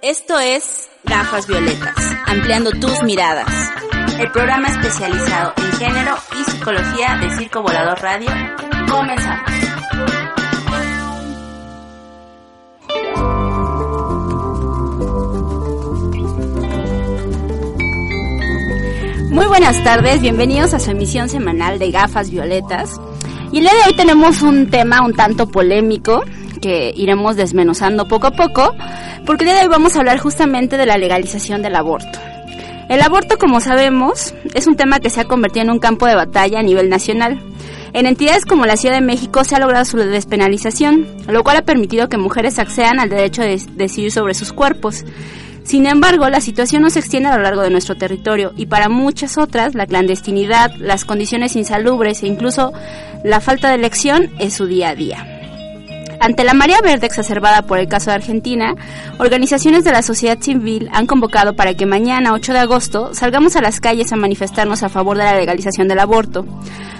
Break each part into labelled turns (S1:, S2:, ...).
S1: Esto es Gafas Violetas, ampliando tus miradas. El programa especializado en género y psicología de Circo Volador Radio. Comenzamos. Muy buenas tardes, bienvenidos a su emisión semanal de Gafas Violetas. Y el día de hoy tenemos un tema un tanto polémico que iremos desmenuzando poco a poco, porque el día de hoy vamos a hablar justamente de la legalización del aborto. El aborto, como sabemos, es un tema que se ha convertido en un campo de batalla a nivel nacional. En entidades como la Ciudad de México se ha logrado su despenalización, lo cual ha permitido que mujeres accedan al derecho de decidir sobre sus cuerpos. Sin embargo, la situación no se extiende a lo largo de nuestro territorio y para muchas otras la clandestinidad, las condiciones insalubres e incluso la falta de elección es su día a día. Ante la marea verde exacerbada por el caso de Argentina, organizaciones de la sociedad civil han convocado para que mañana, 8 de agosto, salgamos a las calles a manifestarnos a favor de la legalización del aborto,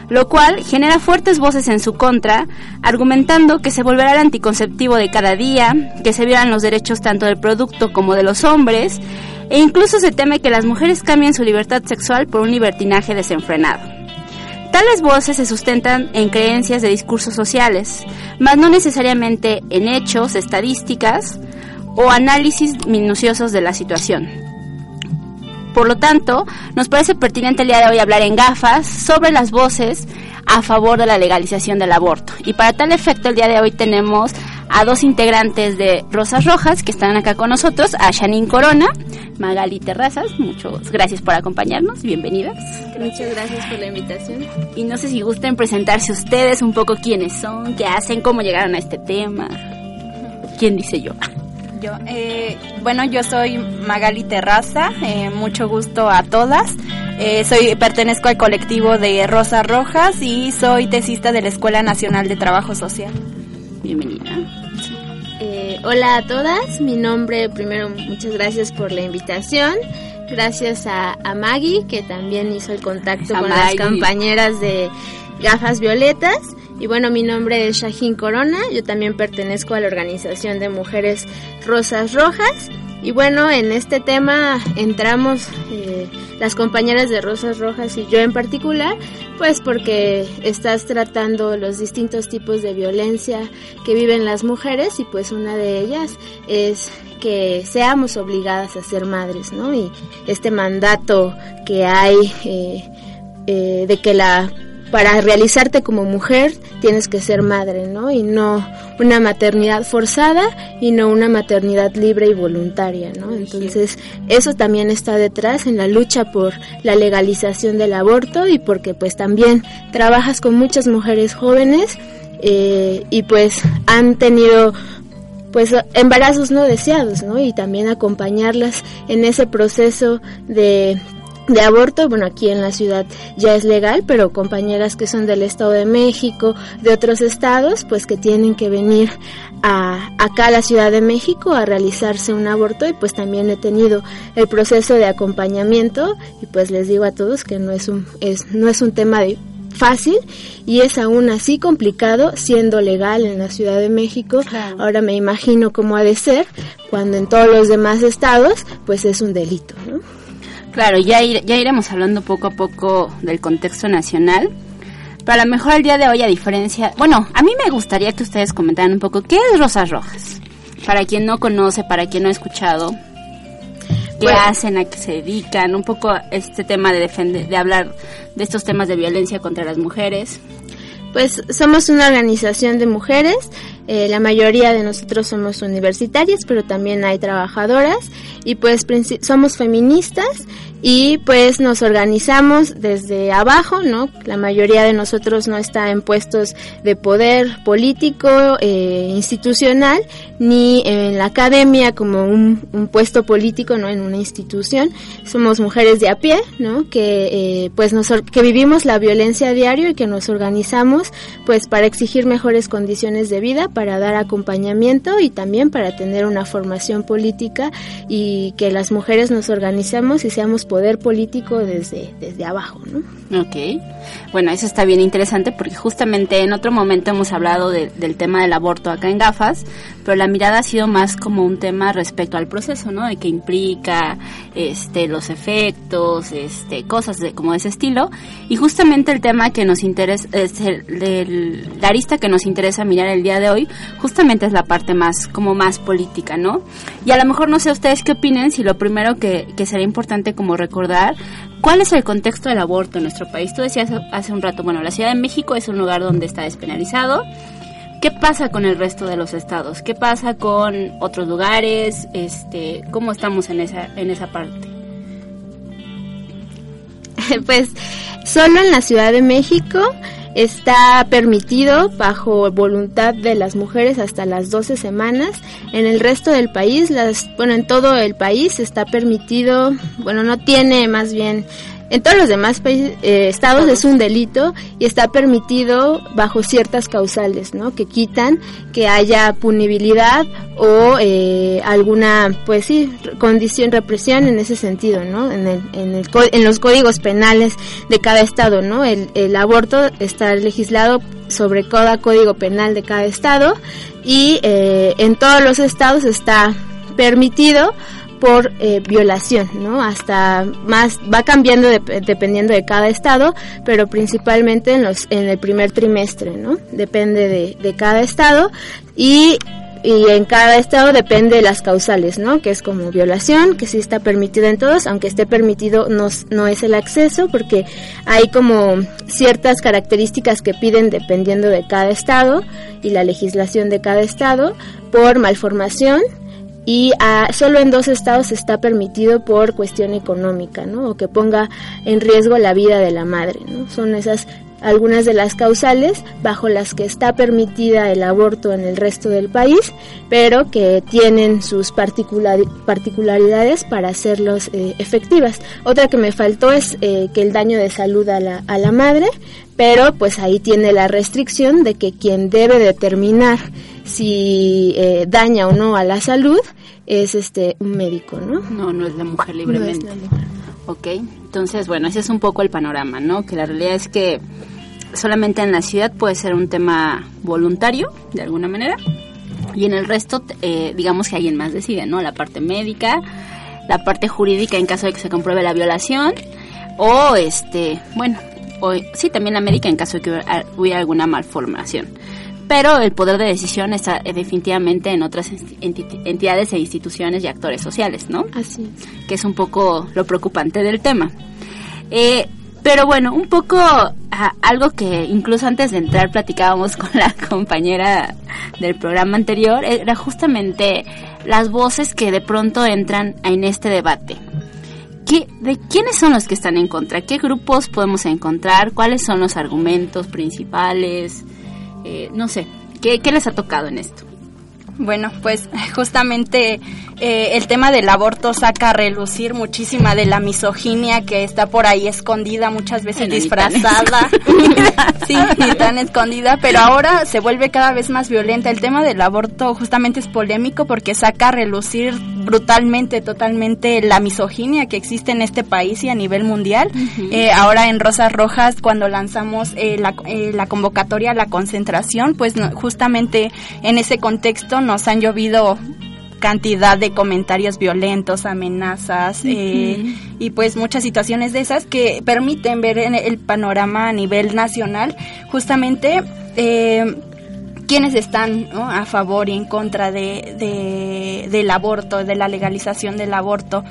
S1: lo cual genera fuertes voces en su contra, argumentando que se volverá el anticonceptivo de cada día, que se violan los derechos tanto del producto como de los hombres, e incluso se teme que las mujeres cambien su libertad sexual por un libertinaje desenfrenado. Tales voces se sustentan en creencias de discursos sociales, mas no necesariamente en hechos, estadísticas o análisis minuciosos de la situación. Por lo tanto, nos parece pertinente el día de hoy hablar en gafas sobre las voces a favor de la legalización del aborto. Y para tal efecto, el día de hoy tenemos a dos integrantes de Rosas Rojas que están acá con nosotros, a Janine Corona, Magali Terrazas, muchas gracias por acompañarnos, bienvenidas.
S2: Muchas gracias por la invitación.
S1: Y no sé si gusten presentarse ustedes un poco quiénes son, qué hacen, cómo llegaron a este tema. ¿Quién dice yo?
S2: Yo, eh, bueno, yo soy Magali Terraza, eh, mucho gusto a todas. Eh, soy pertenezco al colectivo de Rosas Rojas y soy tesista de la Escuela Nacional de Trabajo Social.
S1: Bienvenida.
S3: Eh, hola a todas, mi nombre primero muchas gracias por la invitación, gracias a, Maggie que también hizo el contacto con las compañeras de Gafas Violetas y bueno mi nombre es Shahin Corona, yo también pertenezco a la organización de mujeres Rosas Rojas y bueno en este tema entramos eh, las compañeras de Rosas Rojas y yo en particular, pues porque estás tratando los distintos tipos de violencia que viven las mujeres y pues una de ellas es que seamos obligadas a ser madres, ¿no? Y este mandato que hay eh, eh, de que la para realizarte como mujer tienes que ser madre, ¿no? Y no una maternidad forzada y no una maternidad libre y voluntaria, ¿no? Entonces, eso también está detrás en la lucha por la legalización del aborto y porque pues también trabajas con muchas mujeres jóvenes eh, y pues han tenido pues embarazos no deseados, ¿no? Y también acompañarlas en ese proceso de de aborto, bueno, aquí en la ciudad ya es legal, pero compañeras que son del Estado de México, de otros estados, pues que tienen que venir a, acá a la Ciudad de México a realizarse un aborto y pues también he tenido el proceso de acompañamiento y pues les digo a todos que no es un, es, no es un tema fácil y es aún así complicado siendo legal en la Ciudad de México. Ahora me imagino cómo ha de ser cuando en todos los demás estados pues es un delito, ¿no?
S1: Claro, ya, ya iremos hablando poco a poco del contexto nacional. Pero a lo mejor el día de hoy, a diferencia... Bueno, a mí me gustaría que ustedes comentaran un poco qué es Rosas Rojas. Para quien no conoce, para quien no ha escuchado, qué hacen, a qué se dedican, un poco este tema de defender, de hablar de estos temas de violencia contra las mujeres.
S3: Pues somos una organización de mujeres, eh, la mayoría de nosotros somos universitarias, pero también hay trabajadoras y pues somos feministas y pues nos organizamos desde abajo, ¿no? La mayoría de nosotros no está en puestos de poder político, eh, institucional, ni en la academia como un, un, puesto político, ¿no? En una institución. Somos mujeres de a pie, ¿no? Que eh, pues nos, que vivimos la violencia a diario y que nos organizamos pues para exigir mejores condiciones de vida, para dar acompañamiento y también para tener una formación política y que las mujeres nos organizamos y seamos poder político desde, desde abajo, ¿no?
S1: Ok, bueno, eso está bien interesante porque justamente en otro momento hemos hablado del tema del aborto acá en gafas, pero la mirada ha sido más como un tema respecto al proceso, ¿no? De qué implica, este, los efectos, este, cosas de, como de ese estilo. Y justamente el tema que nos interesa, es el, la arista que nos interesa mirar el día de hoy, justamente es la parte más, como más política, ¿no? Y a lo mejor no sé ustedes qué opinen, si lo primero que, que sería importante como recordar ¿Cuál es el contexto del aborto en nuestro país? Tú decías hace un rato, bueno, la Ciudad de México es un lugar donde está despenalizado. ¿Qué pasa con el resto de los estados? ¿Qué pasa con otros lugares? Este, ¿Cómo estamos en esa, en esa parte?
S3: pues solo en la Ciudad de México está permitido bajo voluntad de las mujeres hasta las 12 semanas. En el resto del país, las, bueno, en todo el país está permitido, bueno, no tiene más bien en todos los demás eh, estados es un delito y está permitido bajo ciertas causales, ¿no? Que quitan que haya punibilidad o eh, alguna, pues sí, condición, represión en ese sentido, ¿no? En, el, en, el, en los códigos penales de cada estado, ¿no? El, el aborto está legislado sobre cada código penal de cada estado y eh, en todos los estados está permitido por eh, violación, ¿no? Hasta más va cambiando dependiendo de cada estado, pero principalmente en los en el primer trimestre, ¿no? Depende de, de cada estado y y en cada estado depende de las causales, ¿no? Que es como violación, que sí está permitido en todos, aunque esté permitido no, no es el acceso, porque hay como ciertas características que piden dependiendo de cada estado y la legislación de cada estado por malformación, y ah, solo en dos estados está permitido por cuestión económica, ¿no? O que ponga en riesgo la vida de la madre, ¿no? Son esas algunas de las causales bajo las que está permitida el aborto en el resto del país, pero que tienen sus particularidades para hacerlos eh, efectivas. Otra que me faltó es eh, que el daño de salud a la, a la madre, pero pues ahí tiene la restricción de que quien debe determinar si eh, daña o no a la salud es este un médico, ¿no?
S1: No, no es la mujer libremente. Ok, entonces bueno, ese es un poco el panorama, ¿no? Que la realidad es que solamente en la ciudad puede ser un tema voluntario, de alguna manera, y en el resto, eh, digamos que alguien más decide, ¿no? La parte médica, la parte jurídica en caso de que se compruebe la violación, o este, bueno, o, sí, también la médica en caso de que hubiera alguna malformación pero el poder de decisión está eh, definitivamente en otras entidades e instituciones y actores sociales, ¿no?
S3: Así
S1: Que es un poco lo preocupante del tema. Eh, pero bueno, un poco algo que incluso antes de entrar platicábamos con la compañera del programa anterior, era justamente las voces que de pronto entran en este debate. ¿Qué, ¿De quiénes son los que están en contra? ¿Qué grupos podemos encontrar? ¿Cuáles son los argumentos principales? Eh, no sé, ¿qué, ¿qué les ha tocado en esto?
S2: Bueno, pues justamente eh, el tema del aborto saca a relucir muchísima de la misoginia que está por ahí escondida, muchas veces disfrazada. sí, y tan escondida, pero ahora se vuelve cada vez más violenta. El tema del aborto justamente es polémico porque saca a relucir brutalmente, totalmente la misoginia que existe en este país y a nivel mundial. Eh, ahora en Rosas Rojas, cuando lanzamos eh, la, la, convocatoria a la concentración, pues justamente en ese contexto nos han llovido cantidad de comentarios violentos, amenazas eh, y pues muchas situaciones de esas que permiten ver en el panorama a nivel nacional justamente eh, quienes están a favor y en contra de, del aborto, de la legalización del aborto.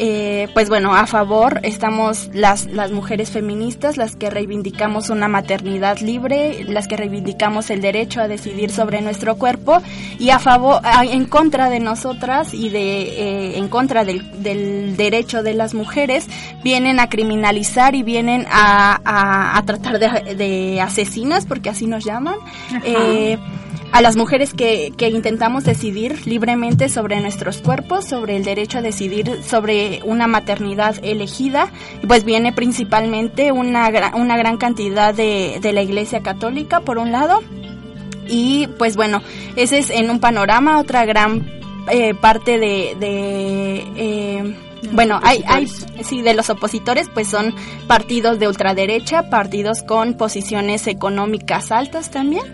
S2: Eh, pues bueno, a favor estamos las, las mujeres feministas, las que reivindicamos una maternidad libre, las que reivindicamos el derecho a decidir sobre nuestro cuerpo y a favor, en contra de nosotras y de eh, en contra del, del, derecho de las mujeres vienen a criminalizar y vienen a, a, tratar de, asesinas, porque así nos llaman a las mujeres que, que, intentamos decidir libremente sobre nuestros cuerpos, sobre el derecho a decidir sobre una maternidad elegida, pues viene principalmente una, una gran cantidad de, de la Iglesia Católica, por un lado, y pues bueno, ese es en un panorama, otra gran eh, parte de, de eh, bueno, hay, hay, sí, de los opositores, pues son partidos de ultraderecha, partidos con posiciones económicas altas también,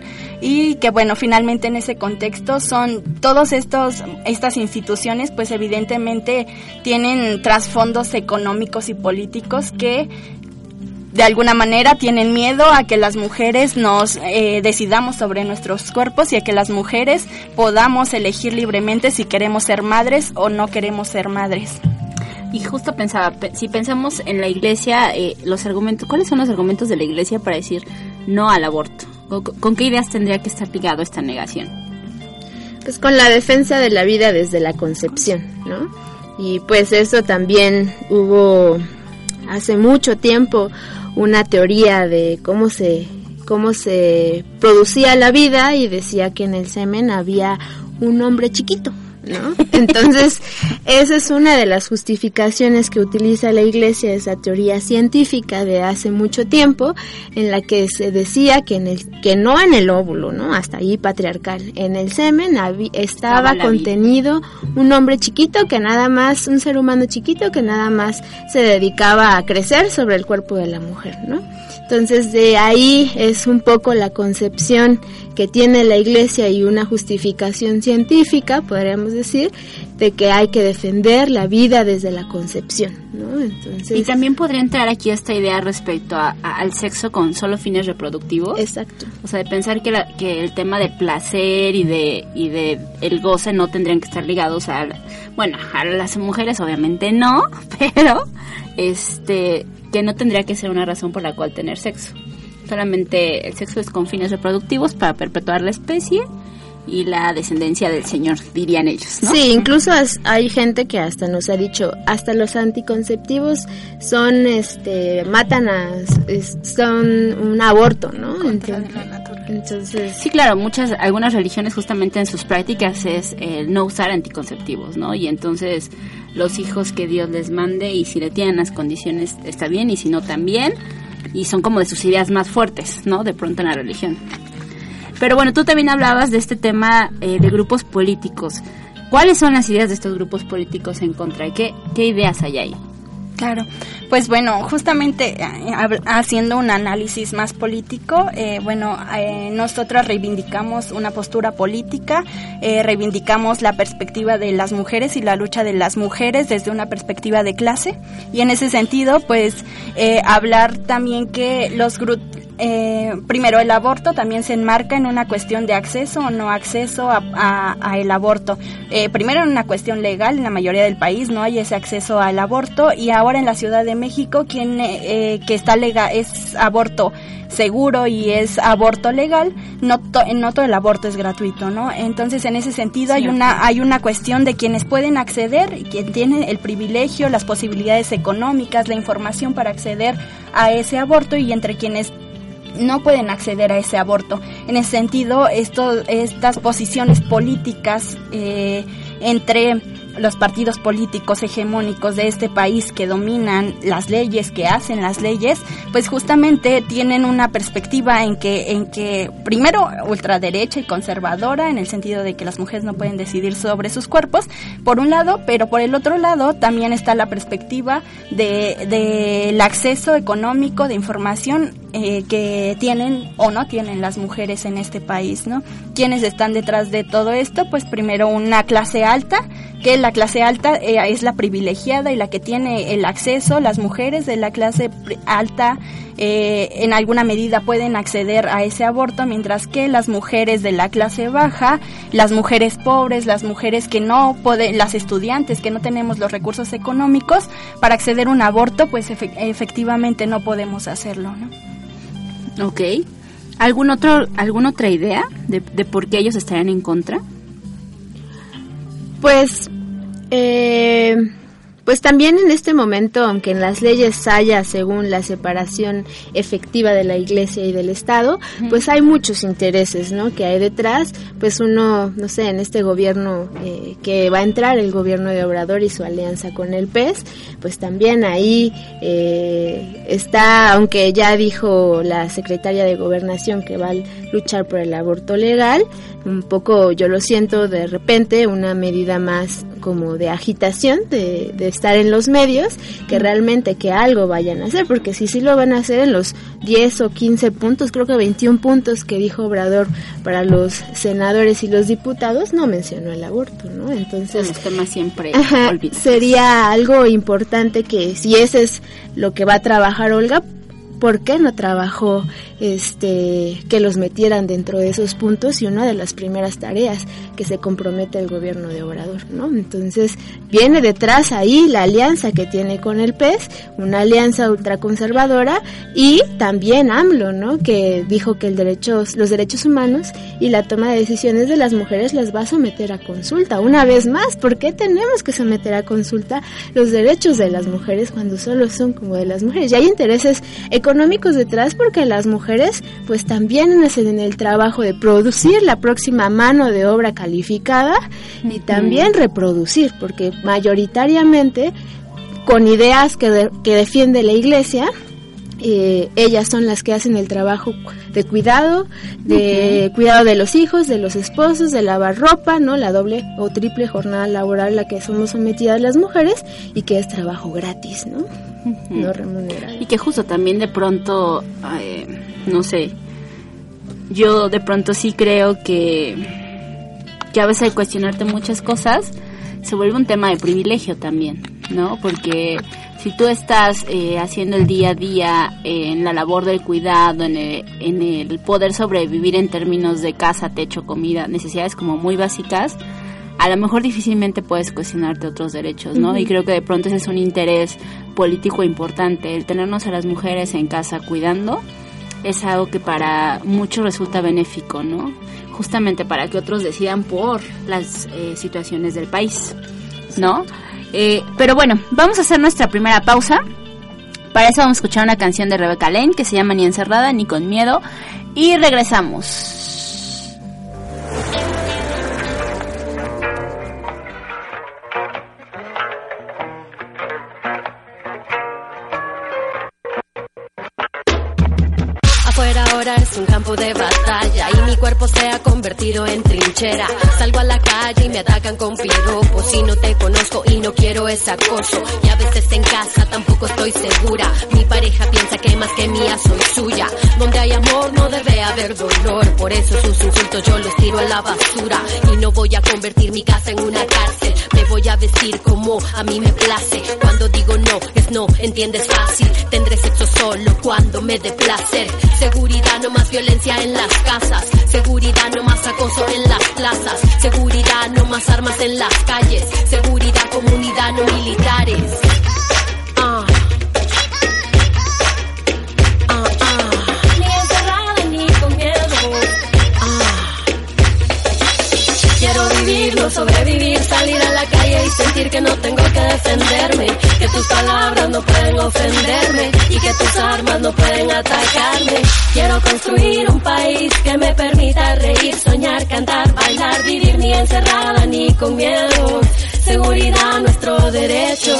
S2: y que bueno, finalmente en ese contexto son todos estos, estas instituciones, pues evidentemente tienen trasfondos económicos y políticos que de alguna manera tienen miedo a que las mujeres nos eh, decidamos sobre nuestros cuerpos y a que las mujeres podamos elegir libremente si queremos ser madres o no queremos ser madres.
S1: Y justo pensaba, si pensamos en la iglesia, eh, los argumentos, ¿cuáles son los argumentos de la iglesia para decir no al aborto? ¿Con, qué ideas tendría que estar ligado esta negación?
S3: Pues con la defensa de la vida desde la concepción, ¿no? Y pues eso también hubo hace mucho tiempo una teoría de cómo se cómo se producía la vida y decía que en el semen había un hombre chiquito, ¿no? Entonces, esa es una de las justificaciones que utiliza la Iglesia, esa teoría científica de hace mucho tiempo, en la que se decía que, en el, que no en el óvulo, ¿no? Hasta ahí patriarcal, en el semen estaba contenido un hombre chiquito que nada más, un ser humano chiquito que nada más se dedicaba a crecer sobre el cuerpo de la mujer, ¿no? Entonces de ahí es un poco la concepción que tiene la Iglesia y una justificación científica, podríamos decir, de que hay que defender la vida desde la concepción, ¿no?
S1: Entonces, y también podría entrar aquí esta idea respecto al sexo con solo fines reproductivos.
S3: Exacto.
S1: O sea, de pensar que, que el tema de placer y de y de el goce no tendrían que estar ligados a, bueno, a las mujeres obviamente no, pero este que no tendría que ser una razón por la cual tener sexo. Solamente el sexo es con fines reproductivos para perpetuar la especie y la descendencia del Señor, dirían ellos. ¿no?
S3: Sí, incluso hay gente que hasta nos ha dicho, hasta los anticonceptivos son, este, matan a, son un aborto, ¿no?
S1: Entonces, sí, claro, muchas, algunas religiones justamente en sus prácticas es el no usar anticonceptivos, ¿no? Y entonces los hijos que Dios les mande y si le tienen las condiciones está bien y si no también y son como de sus ideas más fuertes, ¿no? De pronto en la religión. Pero bueno, tú también hablabas de este tema eh, de grupos políticos. ¿Cuáles son las ideas de estos grupos políticos en contra? ¿Qué, qué ideas hay ahí?
S2: Claro, pues bueno, justamente eh, haciendo un análisis más político, eh, bueno, eh, nosotros reivindicamos una postura política, reivindicamos la perspectiva de las mujeres y la lucha de las mujeres desde una perspectiva de clase y en ese sentido, pues hablar también que los, eh, primero, el aborto también se enmarca en una cuestión de acceso o no acceso a, el aborto. Eh, primero en una cuestión legal, en la mayoría del país no hay ese acceso al aborto y ahora en la Ciudad de México quien eh, que está legal es aborto seguro y es aborto legal, no, no todo el aborto es gratuito, ¿no? Entonces, en ese sentido hay una hay una cuestión de quienes pueden acceder, quien tiene el privilegio, las posibilidades económicas, la información para acceder a ese aborto y entre quienes no pueden acceder a ese aborto. En ese sentido, esto, estas posiciones políticas eh, entre los partidos políticos hegemónicos de este país que dominan las leyes, que hacen las leyes, pues justamente tienen una perspectiva en que, en que primero ultraderecha y conservadora, en el sentido de que las mujeres no pueden decidir sobre sus cuerpos, por un lado, pero por el otro lado también está la perspectiva del de, acceso económico de información eh, que tienen o no tienen las mujeres en este país, ¿no? ¿Quiénes están detrás de todo esto? Pues primero una clase alta que la clase alta eh, es la privilegiada y la que tiene el acceso, las mujeres de la clase alta eh, en alguna medida pueden acceder a ese aborto, mientras que las mujeres de la clase baja, las mujeres pobres, las mujeres que no pueden, las estudiantes que no tenemos los recursos económicos para acceder a un aborto, pues efectivamente no podemos hacerlo, ¿no?
S1: Ok. ¿Algún otro, ¿Alguna otra idea de, de por qué ellos estarían en contra?
S3: Pues eh, pues también en este momento, aunque en las leyes haya, según la separación efectiva de la Iglesia y del Estado, pues hay muchos intereses, ¿no? Que hay detrás, pues uno, no sé, en este gobierno eh, que va a entrar, el gobierno de Obrador y su alianza con el PES, pues también ahí eh, está, aunque ya dijo la secretaria de Gobernación que va a luchar por el aborto legal, un poco yo lo siento de repente una medida más como de agitación, de, de, estar en los medios, que realmente que algo vayan a hacer, porque si sí lo van a hacer en los 10 o 15 puntos, creo que 21 puntos que dijo Obrador para los senadores y los diputados, no mencionó el aborto, ¿no? Entonces...
S1: Los temas siempre
S3: sería algo importante que si ese es lo que va a trabajar Olga, ¿por qué no trabajó este que los metieran dentro de esos puntos y una de las primeras tareas que se compromete el gobierno de Obrador, ¿no? Entonces, viene detrás ahí la alianza que tiene con el PES, una alianza ultraconservadora y también AMLO, ¿no? Que dijo que el derechos, los derechos humanos y la toma de decisiones de las mujeres las va a someter a consulta. Una vez más, ¿por qué tenemos que someter a consulta los derechos de las mujeres cuando solo son como de las mujeres? Y hay intereses económicos detrás porque las mujeres pues también hacen en el trabajo de producir la próxima mano de obra calificada y también reproducir, porque mayoritariamente con ideas que, que defiende la iglesia, eh, ellas son las que hacen el trabajo de cuidado, de cuidado de los hijos, de los esposos, de lavar ropa, ¿no? La doble o triple jornada laboral la que somos sometidas las mujeres y que es trabajo gratis, ¿no? No remunerado.
S1: Y que justo también de pronto eh, no sé, yo de pronto sí creo que, que a veces al cuestionarte muchas cosas se vuelve un tema de privilegio también, ¿no? Porque si tú estás eh, haciendo el día a día en la labor del cuidado, en el, en el poder sobrevivir en términos de casa, techo, comida, necesidades como muy básicas, a lo mejor difícilmente puedes cuestionarte otros derechos, ¿no? Y creo que de pronto ese es un interés político importante, el tenernos a las mujeres en casa cuidando es algo que para muchos resulta benéfico, ¿no? Justamente para que otros decidan por las eh, situaciones del país, ¿no? Eh, pero bueno, vamos a hacer nuestra primera pausa. Para eso vamos a escuchar una canción de Rebecca Lane que se llama Ni encerrada ni con miedo y regresamos.
S4: De batalla y mi cuerpo se ha convertido en trinchera. Salgo a la calle y me atacan con piropos y no te conozco y no quiero ese acoso. Y a veces en casa tampoco estoy segura. Mi pareja piensa que más que mía soy suya. Donde hay amor no debe haber dolor. Por eso sus insultos yo los tiro a la basura. Y no voy a convertir mi casa en una cárcel. Voy a vestir como a mí me place. Cuando digo no, es no, entiendes fácil. Tendré sexo solo cuando me dé placer. Seguridad no más violencia en las casas, seguridad no más acoso en las plazas, seguridad no más armas en las calles, seguridad comunidad no militares. Quiero vivir, no sobrevivir, salir a sentir que no tengo que defenderme, que tus palabras no pueden ofenderme y que tus armas no pueden atacarme. Quiero construir un país que me permita reír, soñar, cantar, bailar, vivir ni encerrada ni con miedo. Seguridad, nuestro derecho.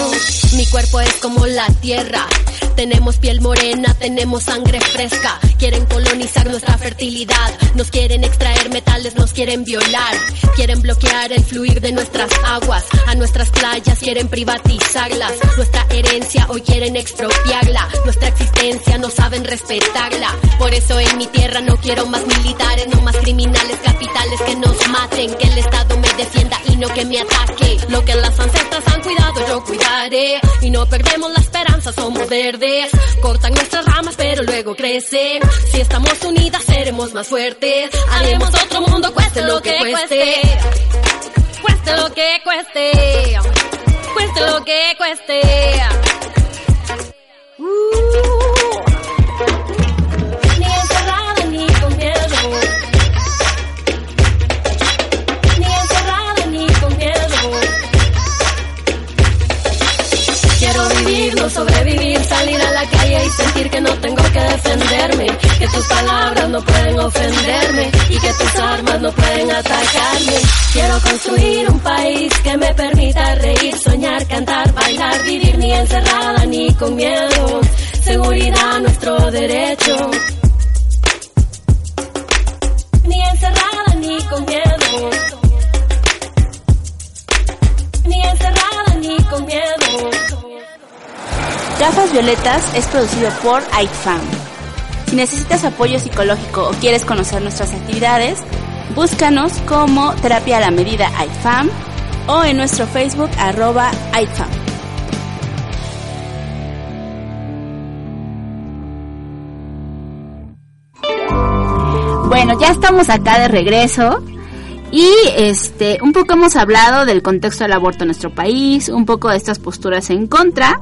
S4: Mi cuerpo es como la tierra tenemos piel morena, tenemos sangre fresca. Quieren colonizar nuestra fertilidad. Nos quieren extraer metales, nos quieren violar. Quieren bloquear el fluir de nuestras aguas. A nuestras playas quieren privatizarlas. Nuestra herencia hoy quieren expropiarla. Nuestra existencia no saben respetarla. Por eso en mi tierra no quiero más militares, no más criminales capitales que nos maten. Que el Estado me defienda no que me ataque. Lo que las ancestras han cuidado yo cuidaré. Y no perdemos la esperanza, somos verdes. Cortan nuestras ramas pero luego crecen. Si estamos unidas seremos más fuertes. Haremos otro mundo cueste lo que cueste. Cueste lo que cueste. Cueste lo que cueste. Uh. Sentir que no tengo que defenderme, que tus palabras no pueden ofenderme y que tus armas no pueden atacarme. Quiero construir un país que me permita reír, soñar, cantar, bailar, vivir ni encerrada ni con miedo. Seguridad, nuestro derecho. Ni encerrada ni con miedo.
S1: Gafas Violetas es producido por IFAM. Si necesitas apoyo psicológico o quieres conocer nuestras actividades, búscanos como Terapia a la Medida IFAM o en nuestro Facebook arroba IFAM. Bueno, ya estamos acá de regreso y este un poco hemos hablado del contexto del aborto en nuestro país, un poco de estas posturas en contra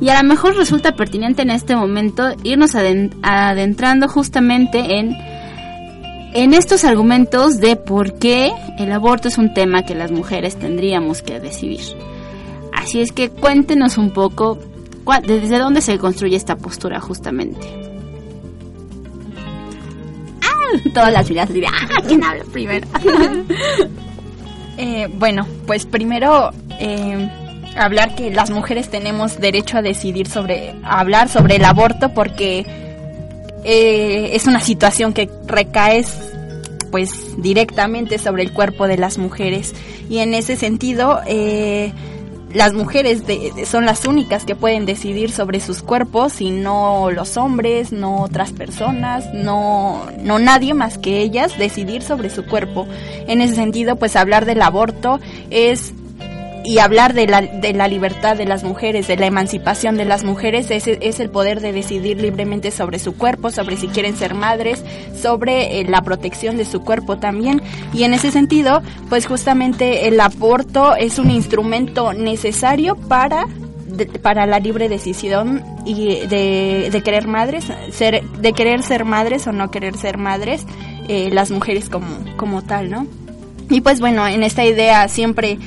S1: y a lo mejor resulta pertinente en este momento irnos adentrando justamente en en estos argumentos de por qué el aborto es un tema que las mujeres tendríamos que decidir. Así es que cuéntenos un poco desde dónde se construye esta postura justamente. Ah, todas las ideas dirán, ah, ¿quién habla primero?
S2: Eh, bueno, pues primero eh, hablar que las mujeres tenemos derecho a decidir sobre, hablar sobre el aborto porque eh, es una situación que recae pues directamente sobre el cuerpo de las mujeres y en ese sentido eh, las mujeres son las únicas que pueden decidir sobre sus cuerpos y no los hombres, no otras personas, no, no nadie más que ellas decidir sobre su cuerpo. En ese sentido, pues hablar del aborto es y hablar de la, de la libertad de las mujeres, de la emancipación de las mujeres, es, es el poder de decidir libremente sobre su cuerpo, sobre si quieren ser madres, sobre eh, la protección de su cuerpo también. Y en ese sentido, pues justamente el aborto es un instrumento necesario para para la libre decisión y de, de, querer madres, ser, de querer ser madres o no querer ser madres, eh, las mujeres como, como tal, ¿no? Y pues bueno, en esta idea siempre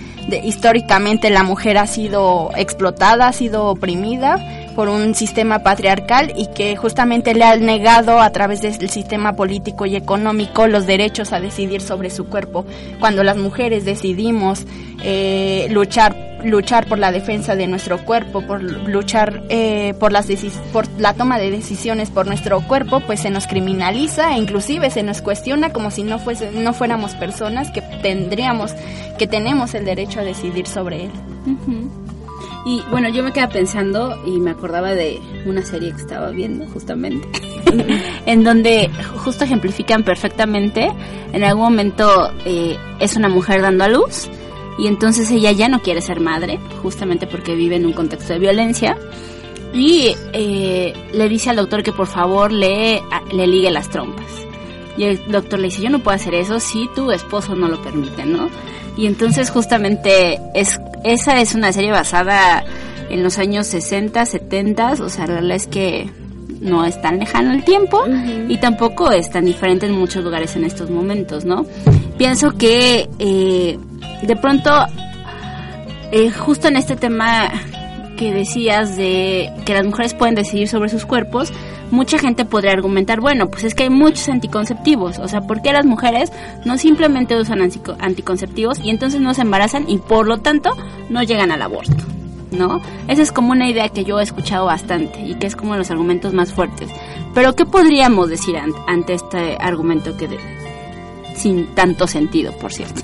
S2: históricamente la mujer ha sido explotada, ha sido oprimida por un sistema patriarcal y que justamente le ha negado a través del sistema político y económico los derechos a decidir sobre su cuerpo. Cuando las mujeres decidimos eh, luchar luchar por la defensa de nuestro cuerpo, por luchar eh, por las por la toma de decisiones por nuestro cuerpo, pues se nos criminaliza e inclusive se nos cuestiona como si no fuese no fuéramos personas que tendríamos que tenemos el derecho a decidir sobre él.
S1: Y bueno, yo me quedaba pensando y me acordaba de una serie que estaba viendo justamente, en donde justo ejemplifican perfectamente, en algún momento eh, es una mujer dando a luz y entonces ella ya no quiere ser madre, justamente porque vive en un contexto de violencia. Y eh, le dice al doctor que por favor le, le ligue las trompas. Y el doctor le dice, yo no puedo hacer eso si tu esposo no lo permite, ¿no? Y entonces justamente es, esa es una serie basada en los años 60, 70, o sea, la verdad es que no es tan lejano el tiempo y tampoco es tan diferente en muchos lugares en estos momentos, ¿no? Pienso que eh, de pronto, eh, justo en este tema que decías de que las mujeres pueden decidir sobre sus cuerpos, mucha gente podría argumentar, bueno, pues es que hay muchos anticonceptivos, o sea, ¿por qué las mujeres no simplemente usan anticonceptivos y entonces no se embarazan y por lo tanto no llegan al aborto? ¿No? Esa es como una idea que yo he escuchado bastante y que es como los argumentos más fuertes. Pero ¿qué podríamos decir ante este argumento que sin tanto sentido, por cierto?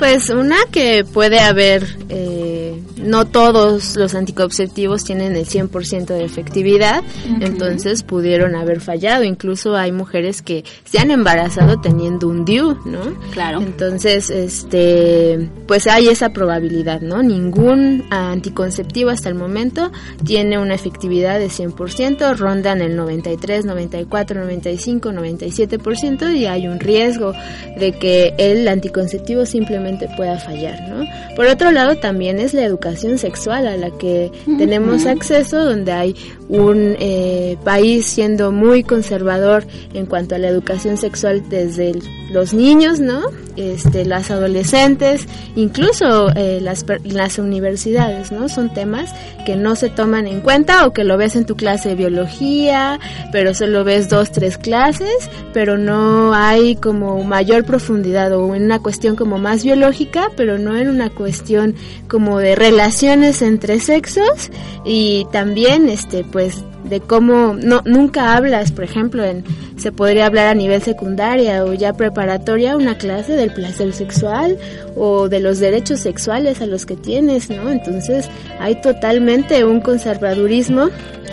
S3: Pues una que puede haber, eh, no todos los anticonceptivos tienen el 100% de efectividad, entonces pudieron haber fallado. Incluso hay mujeres que se han embarazado teniendo un DIU, ¿no?
S1: Claro.
S3: Entonces, este, pues hay esa probabilidad, ¿no? Ningún anticonceptivo hasta el momento tiene una efectividad de 100%, rondan el 93, 94, 95, 97% y hay un riesgo de que el anticonceptivo simplemente pueda fallar, ¿no? Por otro lado, también es la educación sexual a la que tenemos acceso, donde hay un eh, país siendo muy conservador en cuanto a la educación sexual desde los niños, ¿no? Este, las adolescentes, incluso eh, las, las universidades, ¿no? Son temas que no se toman en cuenta o que lo ves en tu clase de biología, pero solo ves dos, tres clases, pero no hay como mayor profundidad o en una cuestión como más biológica lógica, pero no en una cuestión como de relaciones entre sexos y también este pues de cómo no nunca hablas, por ejemplo, en se podría hablar a nivel secundaria o ya preparatoria una clase del placer sexual o de los derechos sexuales a los que tienes, ¿no? Entonces hay totalmente un conservadurismo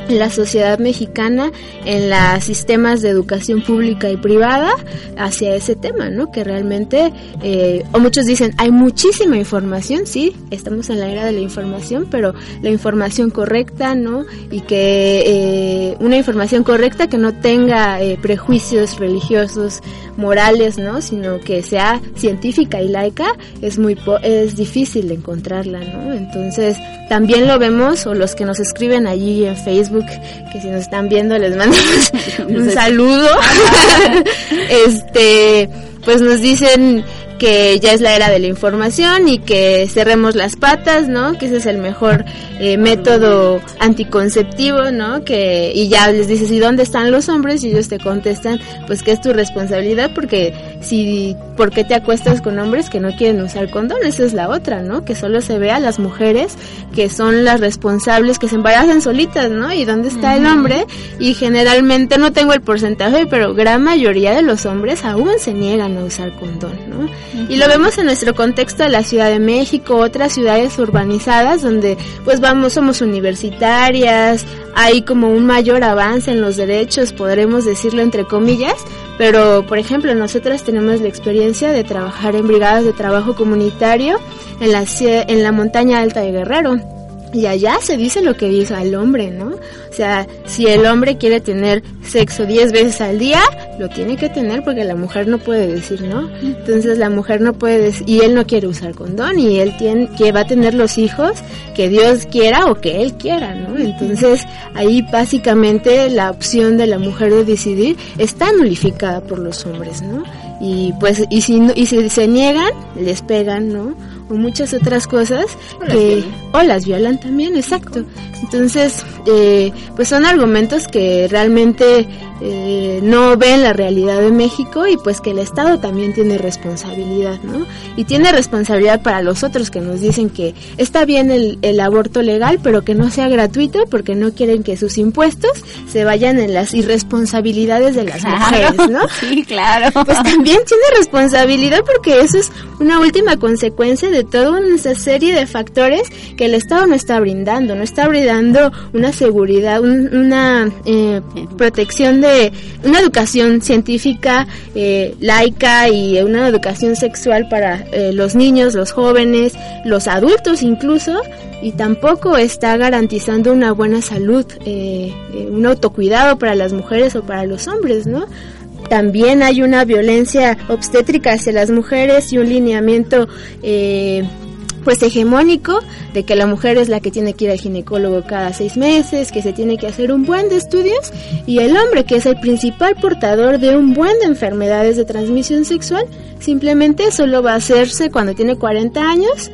S3: en la sociedad mexicana, en los sistemas de educación pública y privada hacia ese tema, ¿no? Que realmente, eh, o muchos dicen, hay muchísima información, sí, estamos en la era de la información, pero la información correcta, ¿no? Y que eh, una información correcta que no tenga eh, prejuicios religiosos, morales, ¿no? Sino que sea científica y laica, es muy es difícil encontrarla, ¿no? Entonces, también lo vemos, o los que nos escriben allí en Facebook, que si nos están viendo les mandamos un saludo. este, pues nos dicen que ya es la era de la información y que cerremos las patas, ¿no? Que ese es el mejor eh, método anticonceptivo, ¿no? Que y ya les dices, ¿y dónde están los hombres? Y ellos te contestan, pues que es tu responsabilidad porque si ¿por qué te acuestas con hombres que no quieren usar condón? Esa es la otra, ¿no? Que solo se ve a las mujeres que son las responsables que se embarazan solitas, ¿no? ¿Y dónde está el hombre? Y generalmente no tengo el porcentaje, pero gran mayoría de los hombres aún se niegan a usar condón, ¿no? Y lo vemos en nuestro contexto de la Ciudad de México, otras ciudades urbanizadas donde pues vamos, somos universitarias, hay como un mayor avance en los derechos, podremos decirlo entre comillas, pero por ejemplo nosotras tenemos la experiencia de trabajar en brigadas de trabajo comunitario en la, en la montaña alta de Guerrero y allá se dice lo que dice al hombre, ¿no? O sea, si el hombre quiere tener sexo 10 veces al día, lo tiene que tener porque la mujer no puede decir no. Entonces la mujer no puede decir, y él no quiere usar condón y él tiene que va a tener los hijos que Dios quiera o que él quiera, ¿no? Entonces ahí básicamente la opción de la mujer de decidir está nulificada por los hombres, ¿no? Y pues y si y si se niegan, les pegan, ¿no? O muchas otras cosas que o las violan también, exacto. Entonces, eh, pues son argumentos que realmente eh, no ven la realidad de México y pues que el Estado también tiene responsabilidad, ¿no? Y tiene responsabilidad para los otros que nos dicen que está bien el, el aborto legal, pero que no sea gratuito porque no quieren que sus impuestos se vayan en las irresponsabilidades de las mujeres, ¿no?
S1: Sí, claro.
S3: Pues también tiene responsabilidad porque eso es una última consecuencia de toda una serie de factores que el Estado no está brindando, no está brindando una seguridad, una eh, protección de una educación científica eh, laica y una educación sexual para eh, los niños, los jóvenes, los adultos incluso, y tampoco está garantizando una buena salud, eh, un autocuidado para las mujeres o para los hombres, ¿no? También hay una violencia obstétrica hacia las mujeres y un lineamiento eh, pues hegemónico de que la mujer es la que tiene que ir al ginecólogo cada seis meses, que se tiene que hacer un buen de estudios y el hombre que es el principal portador de un buen de enfermedades de transmisión sexual simplemente solo va a hacerse cuando tiene 40 años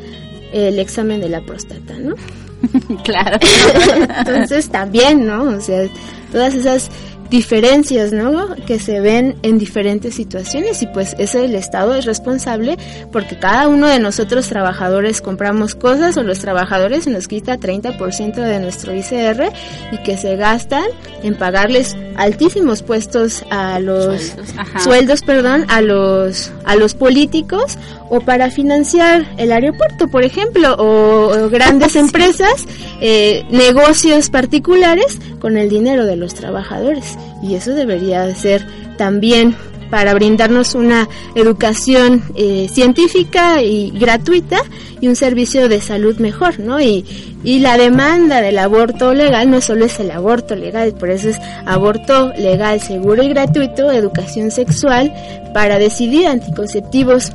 S3: el examen de la próstata, ¿no?
S1: claro.
S3: Entonces también, ¿no? O sea, todas esas diferencias, ¿no? Que se ven en diferentes situaciones y pues ese el Estado es responsable porque cada uno de nosotros trabajadores compramos cosas o los trabajadores nos quita 30% de nuestro ICR y que se gastan en pagarles altísimos puestos a los sueldos, perdón, a los a los políticos o para financiar el aeropuerto, por ejemplo, o, grandes empresas, eh, negocios particulares con el dinero de los trabajadores. Y eso debería de ser también para brindarnos una educación eh, científica y gratuita y un servicio de salud mejor, ¿no? Y, y la demanda del aborto legal no solo es el aborto legal, por eso es aborto legal, seguro y gratuito, educación sexual para decidir anticonceptivos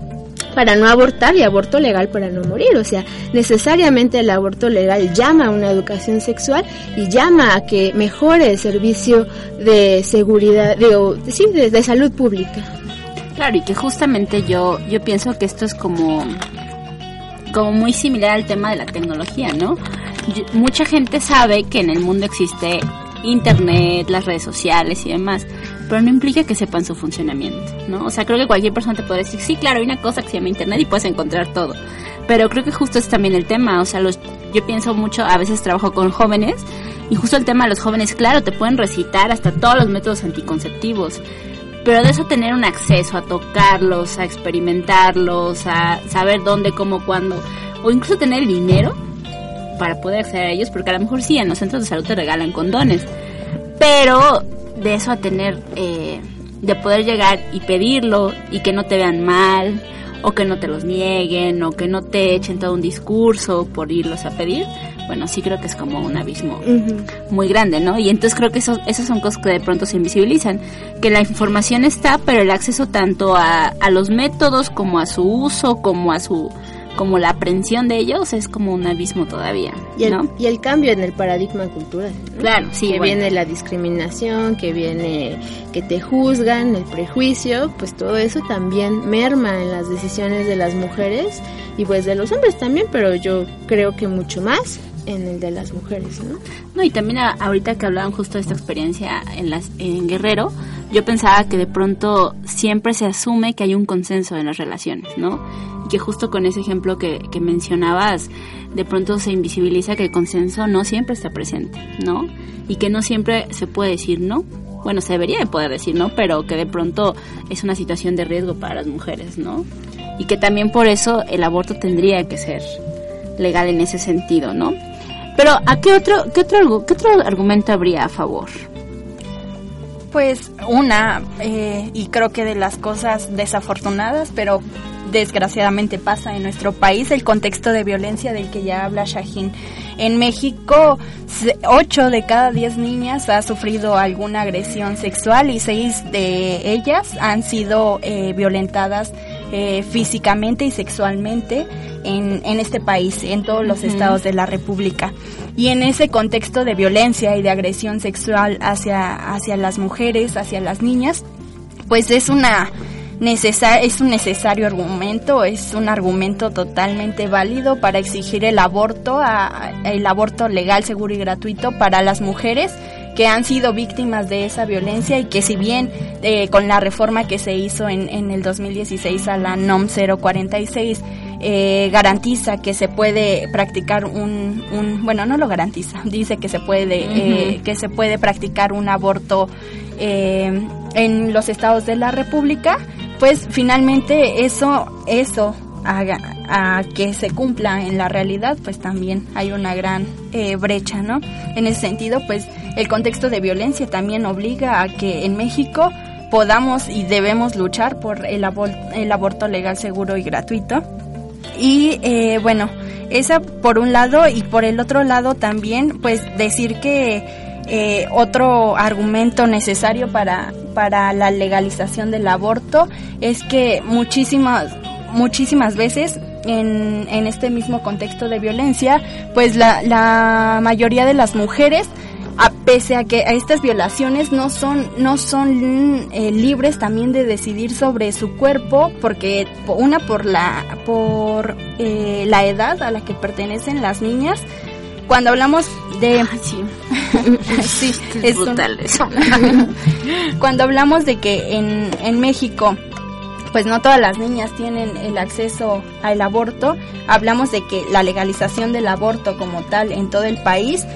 S3: para no abortar y aborto legal para no morir. O sea, necesariamente el aborto legal llama a una educación sexual y llama a que mejore el servicio de seguridad, de, sí, de, salud pública.
S1: Claro, y que justamente yo, yo pienso que esto es como, como muy similar al tema de la tecnología, ¿no? mucha gente sabe que en el mundo existe internet, las redes sociales y demás, pero no implica que sepan su funcionamiento, ¿no? O sea, creo que cualquier persona te puede decir, sí, claro, hay una cosa que se llama Internet y puedes encontrar todo. Pero creo que justo es también el tema, o sea, los, yo pienso mucho, a veces trabajo con jóvenes y justo el tema de los jóvenes, claro, te pueden recitar hasta todos los métodos anticonceptivos, pero de eso tener un acceso a tocarlos, a experimentarlos, a saber dónde, cómo, cuándo, o incluso tener dinero para poder acceder a ellos, porque a lo mejor sí, en los centros de salud te regalan condones, pero de eso a tener, eh, de poder llegar y pedirlo y que no te vean mal, o que no te los nieguen, o que no te echen todo un discurso por irlos a pedir, bueno, sí creo que es como un abismo muy grande, ¿no? Y entonces creo que eso, esas son cosas que de pronto se invisibilizan, que la información está, pero el acceso tanto a, a los métodos como a su uso, como a su como la aprehensión de ellos es como un abismo todavía.
S3: Y el, y el cambio en el paradigma cultural.
S1: Claro, sí.
S3: Que viene la discriminación, que viene que te juzgan, el prejuicio, pues todo eso también merma en las decisiones de las mujeres y pues de los hombres también, pero yo creo que mucho más en el de las mujeres, ¿no?
S1: No, y también ahorita que hablaban justo de esta experiencia en, las, en Guerrero, yo pensaba que de pronto siempre se asume que hay un consenso en las relaciones, ¿no? Que justo con ese ejemplo que, que mencionabas, de pronto se invisibiliza que el consenso no siempre está presente, ¿no? Y que no siempre se puede decir no. Bueno, se debería de poder decir no, pero que de pronto es una situación de riesgo para las mujeres, ¿no? Y que también por eso el aborto tendría que ser legal en ese sentido, ¿no? Pero ¿a qué otro, qué otro, qué otro argumento habría a favor?
S2: Pues una, eh, y creo que de las cosas desafortunadas, pero desgraciadamente pasa en nuestro país, el contexto de violencia del que ya habla Shahin. En México, 8 de cada 10 niñas ha sufrido alguna agresión sexual y 6 de ellas han sido eh, violentadas eh, físicamente y sexualmente en, en, este país, en todos los estados de la República. Y en ese contexto de violencia y de agresión sexual hacia, hacia las mujeres, hacia las niñas, pues es una es un necesario argumento, es un argumento totalmente válido para exigir el aborto, el aborto legal, seguro y gratuito para las mujeres que han sido víctimas de esa violencia y que si bien eh, con la reforma que se hizo en, en el 2016 a la NOM 046 eh, garantiza que se puede practicar un, un, bueno no lo garantiza dice que se puede eh, que se puede practicar un aborto eh, en los estados de la república pues finalmente eso eso haga a que se cumpla en la realidad pues también hay una gran eh, brecha no en ese sentido pues el contexto de violencia también obliga a que en México podamos y debemos luchar por el, el aborto legal, seguro y gratuito. Y eh, bueno, esa por un lado y por el otro lado también pues decir que eh, otro argumento necesario para, para la legalización del aborto es que muchísimas, muchísimas veces en, en este mismo contexto de violencia, pues la, la mayoría de las mujeres a, pese a que a estas violaciones no son no son eh, libres también de decidir sobre su cuerpo porque una por la por eh, la edad a la que pertenecen las niñas cuando hablamos de
S1: sí,
S2: sí
S1: es, brutal eso
S2: cuando hablamos de que en, en México pues no todas las niñas tienen el acceso al aborto. Hablamos de que la legalización del aborto como tal en todo el país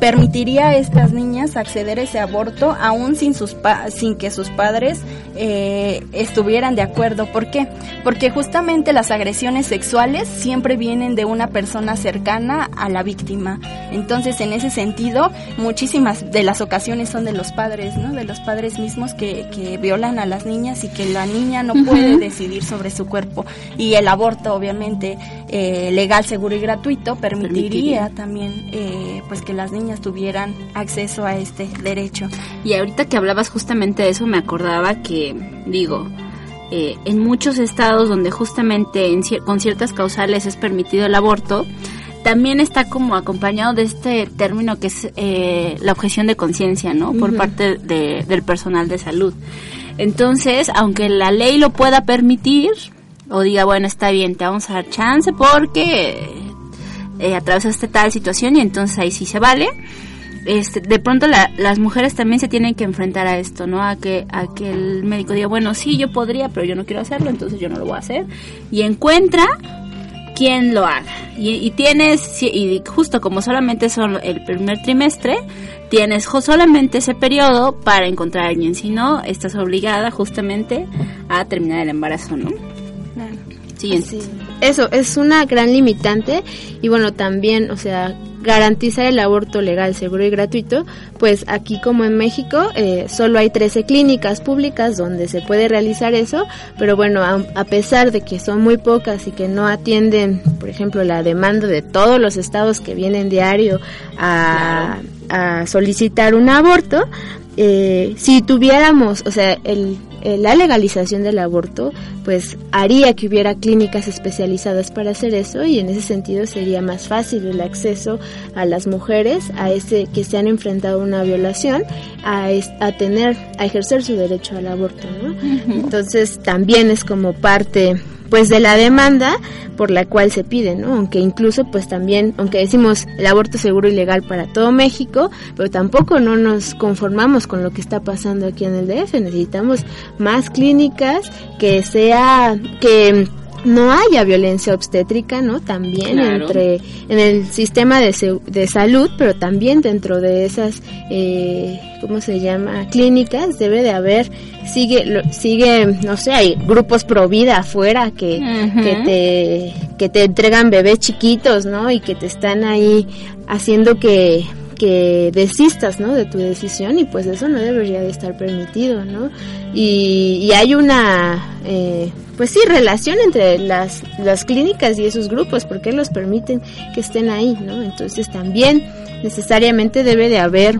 S2: permitiría a estas niñas acceder a ese aborto aún sin sus sin que sus padres eh, estuvieran de acuerdo. ¿Por qué? Porque justamente las agresiones sexuales siempre vienen de una persona cercana a la víctima. Entonces, en ese sentido, muchísimas de las ocasiones son de los padres, ¿no? De los padres mismos que, que violan a las niñas y que la niña no puede decidir sobre su cuerpo. Y el aborto, obviamente, eh, legal, seguro y gratuito, permitiría, también, eh, pues, que las niñas tuvieran acceso a este derecho.
S1: Y ahorita que hablabas justamente de eso, me acordaba que, digo, eh, en muchos estados donde justamente en, con ciertas causales es permitido el aborto, también está como acompañado de este término que es eh, la objeción de conciencia, ¿no? Por parte de, del personal de salud. Entonces, aunque la ley lo pueda permitir, o diga, bueno, está bien, te vamos a dar chance porque eh, esta tal situación y entonces ahí sí se vale. Este, de pronto las mujeres también se tienen que enfrentar a esto, ¿no? A que, a que el médico diga, bueno, sí, yo podría, pero yo no quiero hacerlo, entonces yo no lo voy a hacer. Y encuentra quien lo haga. Y, tienes, y justo como solamente son el primer trimestre, tienes solamente ese periodo para encontrar a alguien. Si no, estás obligada justamente a terminar el embarazo, ¿no?
S3: Siguiente. Eso es una gran limitante y bueno, también, o sea, garantizar el aborto legal, seguro y gratuito, pues aquí como en México eh, solo hay 13 clínicas públicas donde se puede realizar eso, pero bueno, a, pesar de que son muy pocas y que no atienden, por ejemplo, la demanda de todos los estados que vienen diario a, a solicitar un aborto, eh, si tuviéramos, o sea, el, la legalización del aborto, pues haría que hubiera clínicas especializadas para hacer eso y en ese sentido sería más fácil el acceso a las mujeres a ese que se han enfrentado a una violación a, a tener, a ejercer su derecho al aborto, ¿no? Entonces también es como parte pues de la demanda por la cual se pide, ¿no? Aunque incluso pues también, aunque decimos el aborto seguro y legal para todo México, pero tampoco no nos conformamos con lo que está pasando aquí en el DF, necesitamos más clínicas que sea que no haya violencia obstétrica, ¿no? También entre en el sistema de, de, salud, pero también dentro de esas, eh, ¿cómo se llama? Clínicas debe de haber sigue sigue no sé hay grupos pro vida afuera que, que te que te entregan bebés chiquitos no y que te están ahí haciendo que que desistas ¿no? de tu decisión y pues eso no debería de estar permitido ¿no? y, y hay una eh, pues sí relación entre las, las clínicas y esos grupos porque los permiten que estén ahí ¿no? entonces también necesariamente debe de haber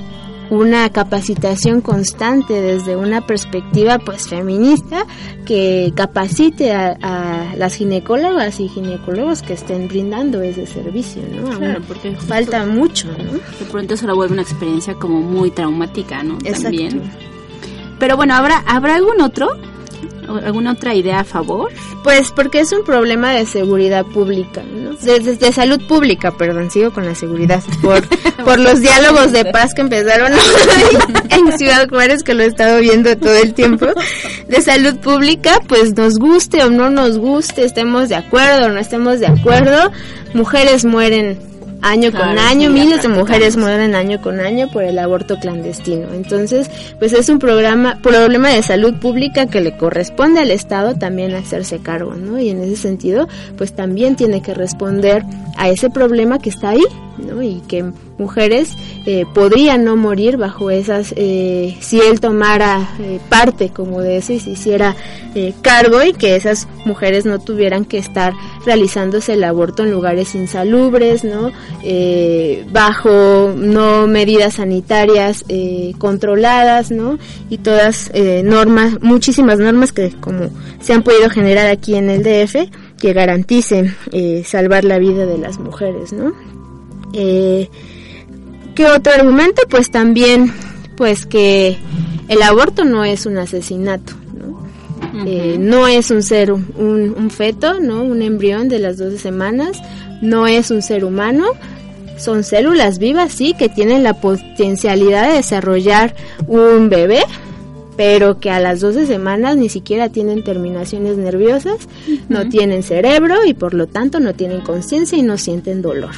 S3: una capacitación constante desde una perspectiva pues feminista que capacite a, las ginecólogas y ginecólogos que estén brindando ese servicio, ¿no?
S1: Claro, porque
S3: falta mucho, ¿no?
S1: De pronto se la vuelve una experiencia como muy traumática, ¿no? También. Pero bueno, ¿habrá, ¿habrá algún otro ¿Alguna otra idea a favor?
S3: Pues porque es un problema de seguridad pública, ¿no? de, salud pública, perdón, sigo con la seguridad, por, por los diálogos de paz que empezaron en Ciudad Juárez, que lo he estado viendo todo el tiempo, de salud pública, pues nos guste o no nos guste, estemos de acuerdo o no estemos de acuerdo, mujeres mueren año con año, miles de mujeres mueren año con año por el aborto clandestino. Entonces, pues es un programa, problema de salud pública que le corresponde al Estado también hacerse cargo, ¿no? Y en ese sentido, pues también tiene que responder a ese problema que está ahí, ¿no? Y que mujeres eh, podrían no morir bajo esas, eh, si él tomara eh, parte como de eso y se hiciera cargo y que esas mujeres no tuvieran que estar realizándose el aborto en lugares insalubres, ¿no? bajo no medidas sanitarias controladas, ¿no? Y todas normas, muchísimas normas que como se han podido generar aquí en el DF que garanticen salvar la vida de las mujeres, ¿no? Eh, ¿Qué otro argumento? Pues también, pues que el aborto no es un asesinato, ¿no? Eh, no es un ser, un, un, feto, ¿no? Un embrión de las 12 semanas, no es un ser humano, son células vivas, sí, que tienen la potencialidad de desarrollar un bebé, pero que a las 12 semanas ni siquiera tienen terminaciones nerviosas, no tienen cerebro y por lo tanto no tienen conciencia y no sienten dolor.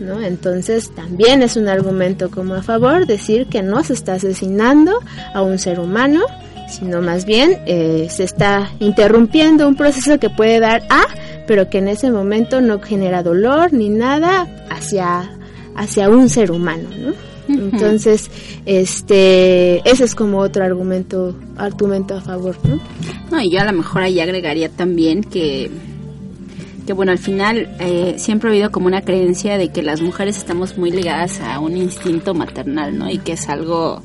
S3: ¿No? Entonces también es un argumento como a favor decir que no se está asesinando a un ser humano, sino más bien eh, se está interrumpiendo un proceso que puede dar a, pero que en ese momento no genera dolor ni nada hacia, hacia un ser humano, ¿no? Entonces, este, ese es como otro argumento, argumento a favor, ¿no?
S1: No, y yo a lo mejor ahí agregaría también que que bueno, al final eh, siempre ha habido como una creencia de que las mujeres estamos muy ligadas a un instinto maternal, ¿no? Y que es algo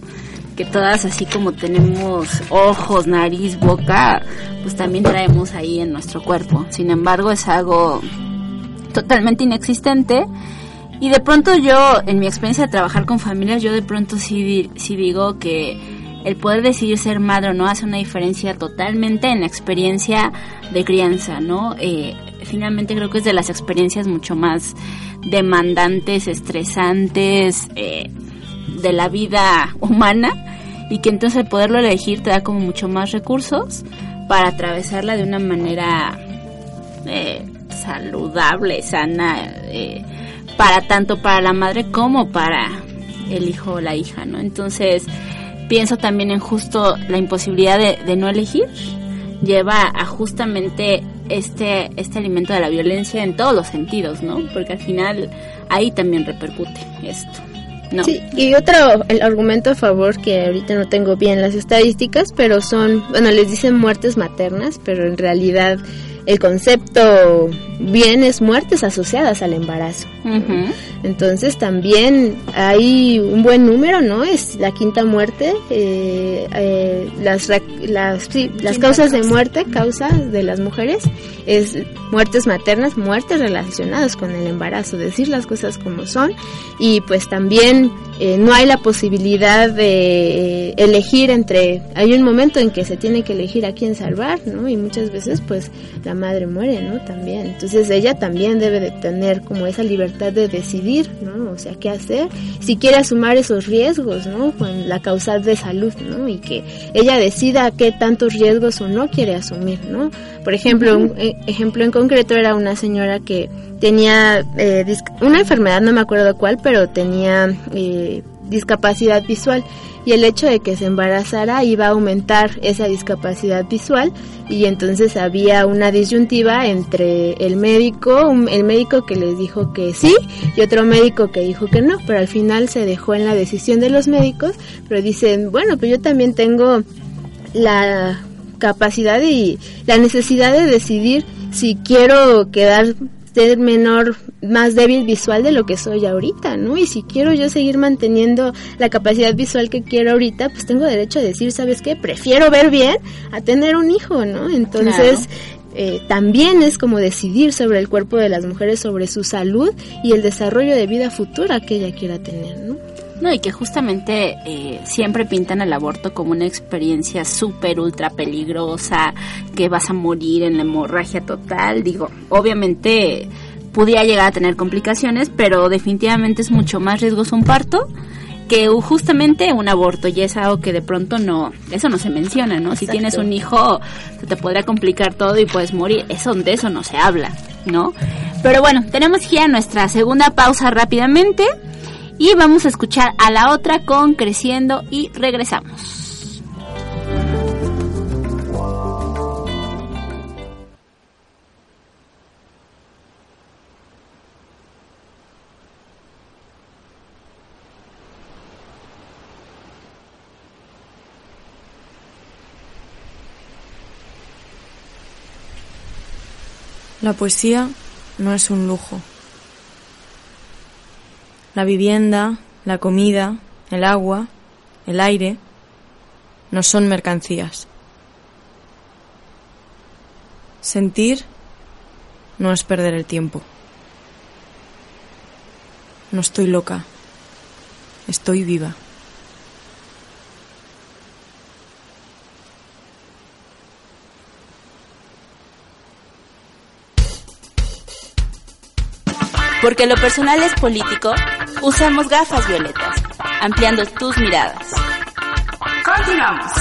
S1: que todas así como tenemos ojos, nariz, boca, pues también traemos ahí en nuestro cuerpo. Sin embargo, es algo totalmente inexistente. Y de pronto yo, en mi experiencia de trabajar con familias, yo de pronto sí, sí digo que el poder decidir ser madre o no hace una diferencia totalmente en la experiencia de crianza, ¿no? Eh, finalmente creo que es de las experiencias mucho más demandantes, estresantes eh, de la vida humana y que entonces el poderlo elegir te da como mucho más recursos para atravesarla de una manera eh, saludable, sana, eh, para tanto para la madre como para el hijo o la hija, ¿no? Entonces, pienso también en justo la imposibilidad de, no elegir, lleva a justamente este, este alimento de la violencia en todos los sentidos, ¿no? Porque al final ahí también repercute esto. No.
S3: Sí, y otro el argumento a favor que ahorita no tengo bien las estadísticas, pero son, bueno, les dicen muertes maternas, pero en realidad el concepto bien es muertes asociadas al embarazo. Entonces también hay un buen número, ¿no? Es la quinta muerte, eh, eh, las, las, las causas de muerte, causa de las mujeres, es muertes maternas, muertes relacionadas con el embarazo, decir las cosas como son y pues también eh, no hay la posibilidad de elegir entre, hay un momento en que se tiene que elegir a quién salvar, ¿no? Y muchas veces pues la madre muere, ¿no? También. Entonces ella también debe de tener como esa libertad de decidir, ¿no? O sea, qué hacer, si quiere asumir esos riesgos, ¿no? Con la causal de salud, ¿no? Y que ella decida qué tantos riesgos o no quiere asumir, ¿no? Por ejemplo, un eh, ejemplo en concreto era una señora que tenía eh, una enfermedad, no me acuerdo cuál, pero tenía eh, discapacidad visual y el hecho de que se embarazara iba a aumentar esa discapacidad visual y entonces había una disyuntiva entre el médico, el médico que les dijo que sí y otro médico que dijo que no, pero al final se dejó en la decisión de los médicos, pero dicen, bueno, pues yo también tengo la capacidad y la necesidad de decidir si quiero quedar ser menor, más débil visual de lo que soy ahorita, ¿no? Y si quiero yo seguir manteniendo la capacidad visual que quiero ahorita, pues tengo derecho a decir, ¿sabes qué? Prefiero ver bien a tener un hijo, ¿no? Entonces, eh, también es como decidir sobre el cuerpo de las mujeres, sobre su salud y el desarrollo de vida futura que ella quiera tener, ¿no?
S1: No, y que justamente eh, siempre pintan el aborto como una experiencia súper, ultra peligrosa, que vas a morir en la hemorragia total. Digo, obviamente pudiera llegar a tener complicaciones, pero definitivamente es mucho más riesgoso un parto que justamente un aborto y es algo que de pronto no, eso no se menciona, ¿no? Si tienes un hijo, se te podría complicar todo y puedes morir, eso de eso no se habla, ¿no? Pero bueno, tenemos ya nuestra segunda pausa rápidamente y vamos a escuchar a la otra con Creciendo y regresamos.
S5: La poesía no es un lujo. La vivienda, la comida, el agua, el aire, no son mercancías. Sentir no es perder el tiempo. No estoy loca, estoy viva.
S1: Porque lo personal es político, usamos gafas violetas, ampliando tus miradas. Continuamos.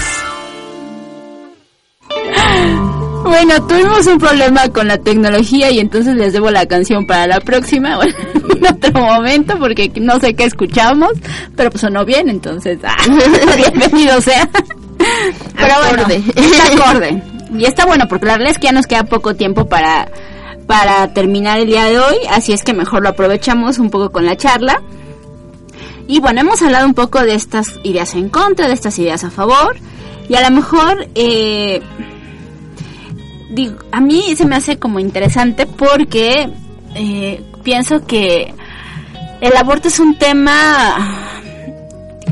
S1: Bueno, tuvimos un problema con la tecnología y entonces les debo la canción para la próxima, bueno, en otro momento, porque no sé qué escuchamos, pero pues sonó bien, entonces, ah, bienvenido sea. Pero bueno, acorde. Y está bueno, porque la verdad es que ya nos queda poco tiempo para para terminar el día de hoy, así es que mejor lo aprovechamos un poco con la charla. Y bueno, hemos hablado un poco de estas ideas en contra, de estas ideas a favor, y a lo mejor eh, digo, a mí se me hace como interesante porque eh, pienso que el aborto es un tema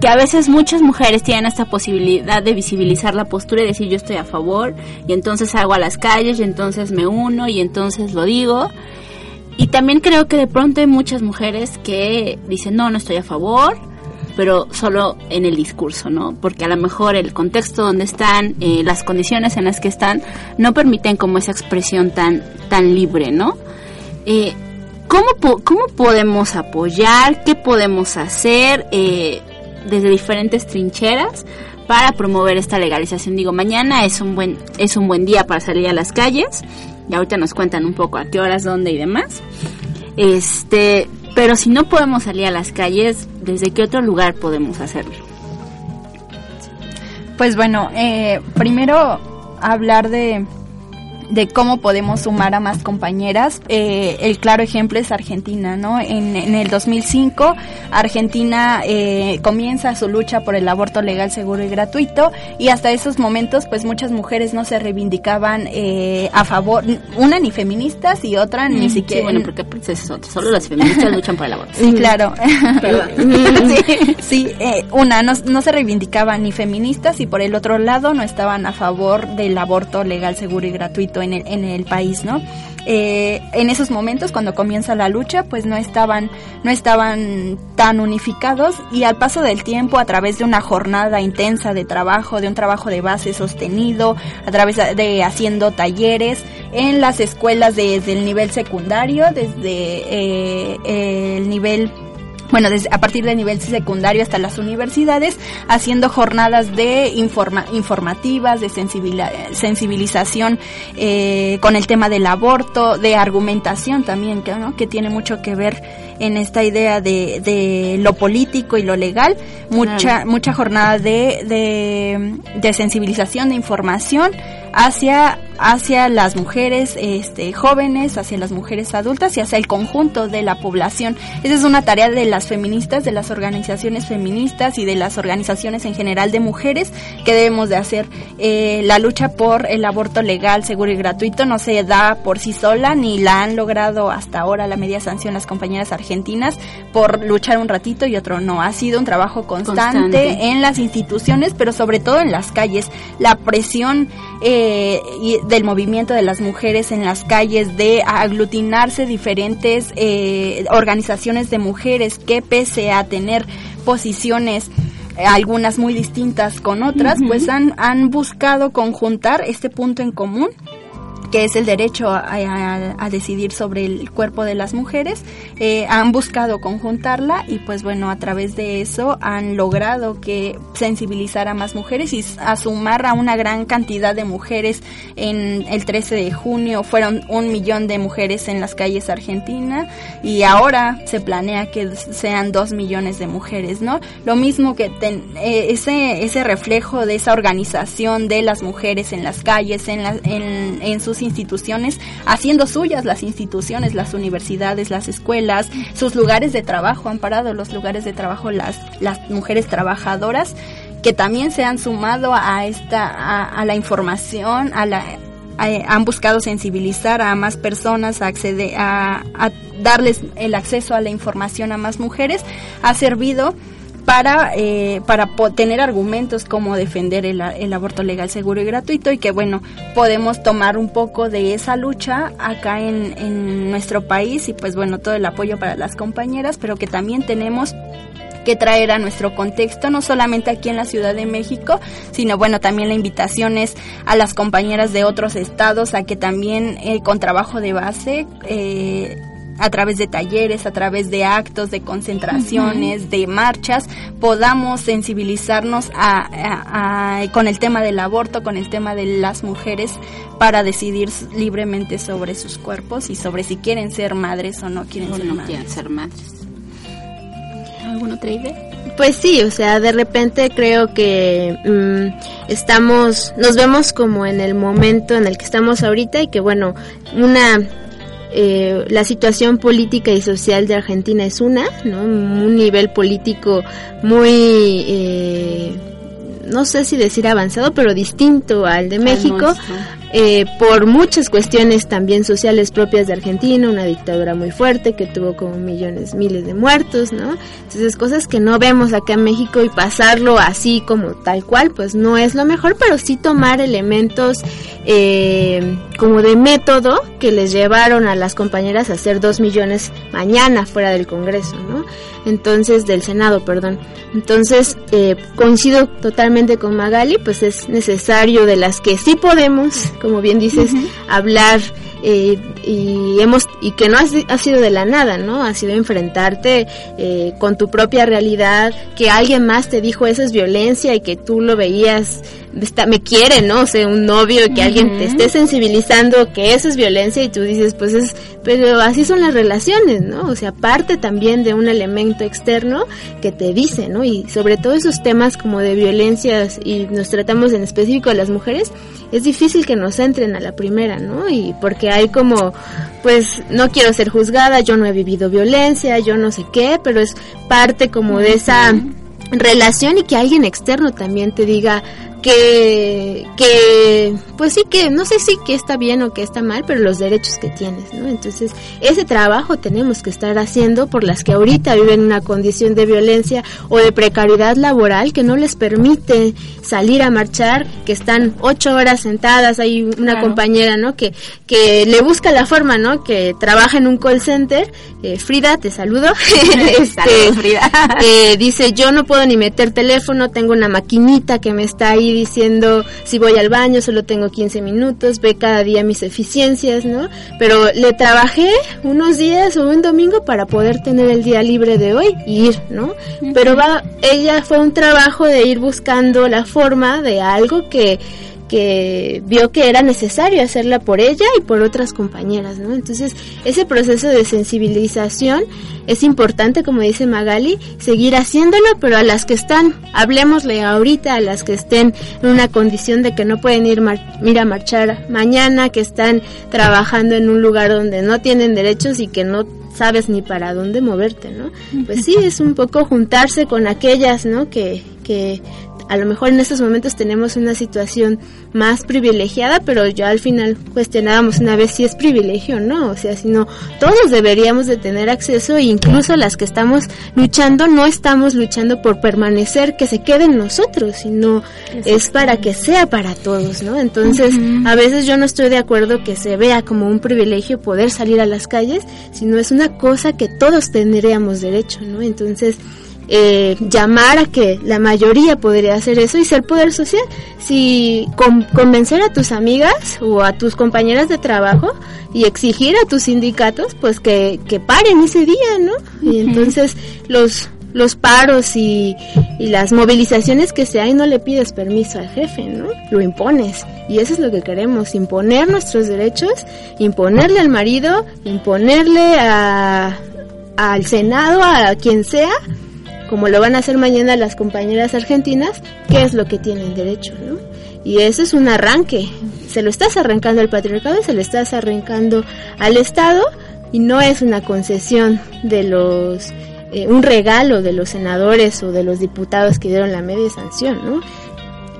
S1: que a veces muchas mujeres tienen esta posibilidad de visibilizar la postura y decir yo estoy a favor y entonces hago a las calles y entonces me uno y entonces lo digo. Y también creo que de pronto hay muchas mujeres que dicen no, no estoy a favor, pero solo en el discurso, ¿no? Porque a lo mejor el contexto donde están, eh, las condiciones en las que están, no permiten como esa expresión tan, tan libre, ¿no? Eh, ¿cómo, ¿Cómo podemos apoyar? ¿Qué podemos hacer? Eh, desde diferentes trincheras para promover esta legalización. Digo, mañana es un buen es un buen día para salir a las calles y ahorita nos cuentan un poco a qué horas, dónde y demás. Este, pero si no podemos salir a las calles, ¿desde qué otro lugar podemos hacerlo?
S2: Pues bueno, eh, primero hablar de de cómo podemos sumar a más compañeras. Eh, el claro ejemplo es Argentina, ¿no? En, el 2005, Argentina eh, comienza su lucha por el aborto legal, seguro y gratuito, y hasta esos momentos, pues muchas mujeres no se reivindicaban eh, a favor, una ni feministas y otra ni mm, siquiera.
S1: Sí, bueno, porque pues, es otro, solo las feministas luchan por el aborto.
S2: Sí, claro. sí, una, no, no se reivindicaban ni feministas y por el otro lado no estaban a favor del aborto legal, seguro y gratuito en el, en el país, ¿no? Eh, en esos momentos cuando comienza la lucha pues no estaban no estaban tan unificados y al paso del tiempo a través de una jornada intensa de trabajo de un trabajo de base sostenido a través de haciendo talleres en las escuelas desde el nivel secundario desde eh, el nivel bueno, desde, a partir del nivel secundario hasta las universidades, haciendo jornadas de informa, informativas, de sensibilización eh, con el tema del aborto, de argumentación también, que, ¿no? que tiene mucho que ver en esta idea de, de lo político y lo legal, mucha, mucha jornada de, de, de sensibilización, de información hacia hacia las mujeres este, jóvenes, hacia las mujeres adultas y hacia el conjunto de la población. Esa es una tarea de las feministas, de las organizaciones feministas y de las organizaciones en general de mujeres que debemos de hacer. Eh, la lucha por el aborto legal, seguro y gratuito no se da por sí sola ni la han logrado hasta ahora la media sanción las compañeras argentinas por luchar un ratito y otro no. Ha sido un trabajo constante, en las instituciones, pero sobre todo en las calles. La presión eh, del movimiento de las mujeres en las calles, de aglutinarse diferentes eh, organizaciones de mujeres que pese a tener posiciones eh, algunas muy distintas con otras, pues han, han buscado conjuntar este punto en común que es el derecho a, decidir sobre el cuerpo de las mujeres, eh, han buscado conjuntarla y pues bueno, a través de eso han logrado que sensibilizar a más mujeres y a sumar a una gran cantidad de mujeres en el 13 de junio, fueron un millón de mujeres en las calles argentinas y ahora se planea que sean dos millones de mujeres, ¿no? Lo mismo que eh, ese, ese reflejo de esa organización de las mujeres en las calles, en, en, en sus instituciones, haciendo suyas las instituciones, las universidades, las escuelas, sus lugares de trabajo, han parado los lugares de trabajo las, las mujeres trabajadoras que también se han sumado a esta a, la información, a la han buscado sensibilizar a más personas, a acceder a, a darles el acceso a la información a más mujeres, ha servido para, eh, para tener argumentos como defender el, el, aborto legal, seguro y gratuito y que bueno, podemos tomar un poco de esa lucha acá en, en nuestro país y pues bueno, todo el apoyo para las compañeras, pero que también tenemos que traer a nuestro contexto, no solamente aquí en la Ciudad de México, sino bueno, también la invitación es a las compañeras de otros estados a que también eh, con trabajo de base eh, a través de talleres, a través de actos, de concentraciones, de marchas, podamos sensibilizarnos a, con el tema del aborto, con el tema de las mujeres, para decidir libremente sobre sus cuerpos y sobre si quieren ser madres o no quieren, ser, madres.
S1: quieren ser madres. ¿Alguna otra idea?
S3: Pues sí, o sea, de repente creo que mm, estamos, nos vemos como en el momento en el que estamos ahorita y que bueno, una eh, la situación política y social de Argentina es una, ¿no? Un nivel político muy, eh, no sé si decir avanzado, pero distinto al de México. Eh, por muchas cuestiones también sociales propias de Argentina, una dictadura muy fuerte que tuvo como millones, miles de muertos, ¿no? Entonces cosas que no vemos acá en México y pasarlo así como tal cual, pues no es lo mejor, pero sí tomar elementos eh, como de método que les llevaron a las compañeras a hacer dos millones mañana fuera del Congreso, ¿no? Entonces, del Senado, perdón. Entonces, eh, coincido totalmente con Magali, pues es necesario de las que sí podemos como bien dices, hablar eh, y hemos y que no ha, sido de la nada, ¿no? Ha sido enfrentarte eh, con tu propia realidad, que alguien más te dijo eso es violencia y que tú lo veías está, me quiere, ¿no? O sea, un novio que alguien te esté sensibilizando que eso es violencia y tú dices, pues es, pero así son las relaciones, ¿no? O sea, parte también de un elemento externo que te dice, ¿no? Y sobre todo esos temas como de violencias y nos tratamos en específico a las mujeres, es difícil que nos entren a la primera, ¿no? Y porque hay como, pues, no quiero ser juzgada, yo no he vivido violencia, yo no sé qué, pero es parte como de esa relación y que alguien externo también te diga, que, que, pues sí que, no sé si que está bien o que está mal, pero los derechos que tienes, ¿no? Entonces, ese trabajo tenemos que estar haciendo por las que ahorita viven una condición de violencia o de precariedad laboral que no les permite salir a marchar, que están ocho horas sentadas, hay una compañera, ¿no? Que, que le busca la forma, ¿no? Que trabaja en un call center, eh, Frida, te saludo, este, Frida. Eh, dice, yo no puedo ni meter teléfono, tengo una maquinita que me está ahí diciendo si voy al baño solo tengo 15 minutos, ve cada día mis eficiencias, ¿no? Pero le trabajé unos días o un domingo para poder tener el día libre de hoy y ir, ¿no? Pero va, ella fue un trabajo de ir buscando la forma de algo que que vio que era necesario hacerla por ella y por otras compañeras, ¿no? Entonces, ese proceso de sensibilización es importante, como dice Magali, seguir haciéndolo, pero a las que están, hablemosle ahorita, a las que estén en una condición de que no pueden ir, a marchar mañana, que están trabajando en un lugar donde no tienen derechos y que no sabes ni para dónde moverte, ¿no? Pues sí, es un poco juntarse con aquellas, ¿no? Que, que a lo mejor en estos momentos tenemos una situación más privilegiada, pero ya al final cuestionábamos una vez si es privilegio o no, o sea, si no, todos deberíamos de tener acceso e incluso las que estamos luchando no estamos luchando por permanecer que se queden nosotros, sino es para que sea para todos, ¿no? Entonces, a veces yo no estoy de acuerdo que se vea como un privilegio poder salir a las calles, sino es una cosa que todos tendríamos derecho, ¿no? Entonces, eh, llamar a que la mayoría podría hacer eso y ser poder social. Si convencer a tus amigas o a tus compañeras de trabajo y exigir a tus sindicatos, pues que, que paren ese día, ¿no? Y entonces los los paros y, y, las movilizaciones que se hay no le pides permiso al jefe, ¿no? Lo impones. Y eso es lo que queremos, imponer nuestros derechos, imponerle al marido, imponerle a, al Senado, a quien sea, como lo van a hacer mañana las compañeras argentinas, qué es lo que tienen derecho, ¿no? Y eso es un arranque. Se lo estás arrancando al patriarcado y se lo estás arrancando al Estado y no es una concesión de los eh, un regalo de los senadores o de los diputados que dieron la media sanción, ¿no?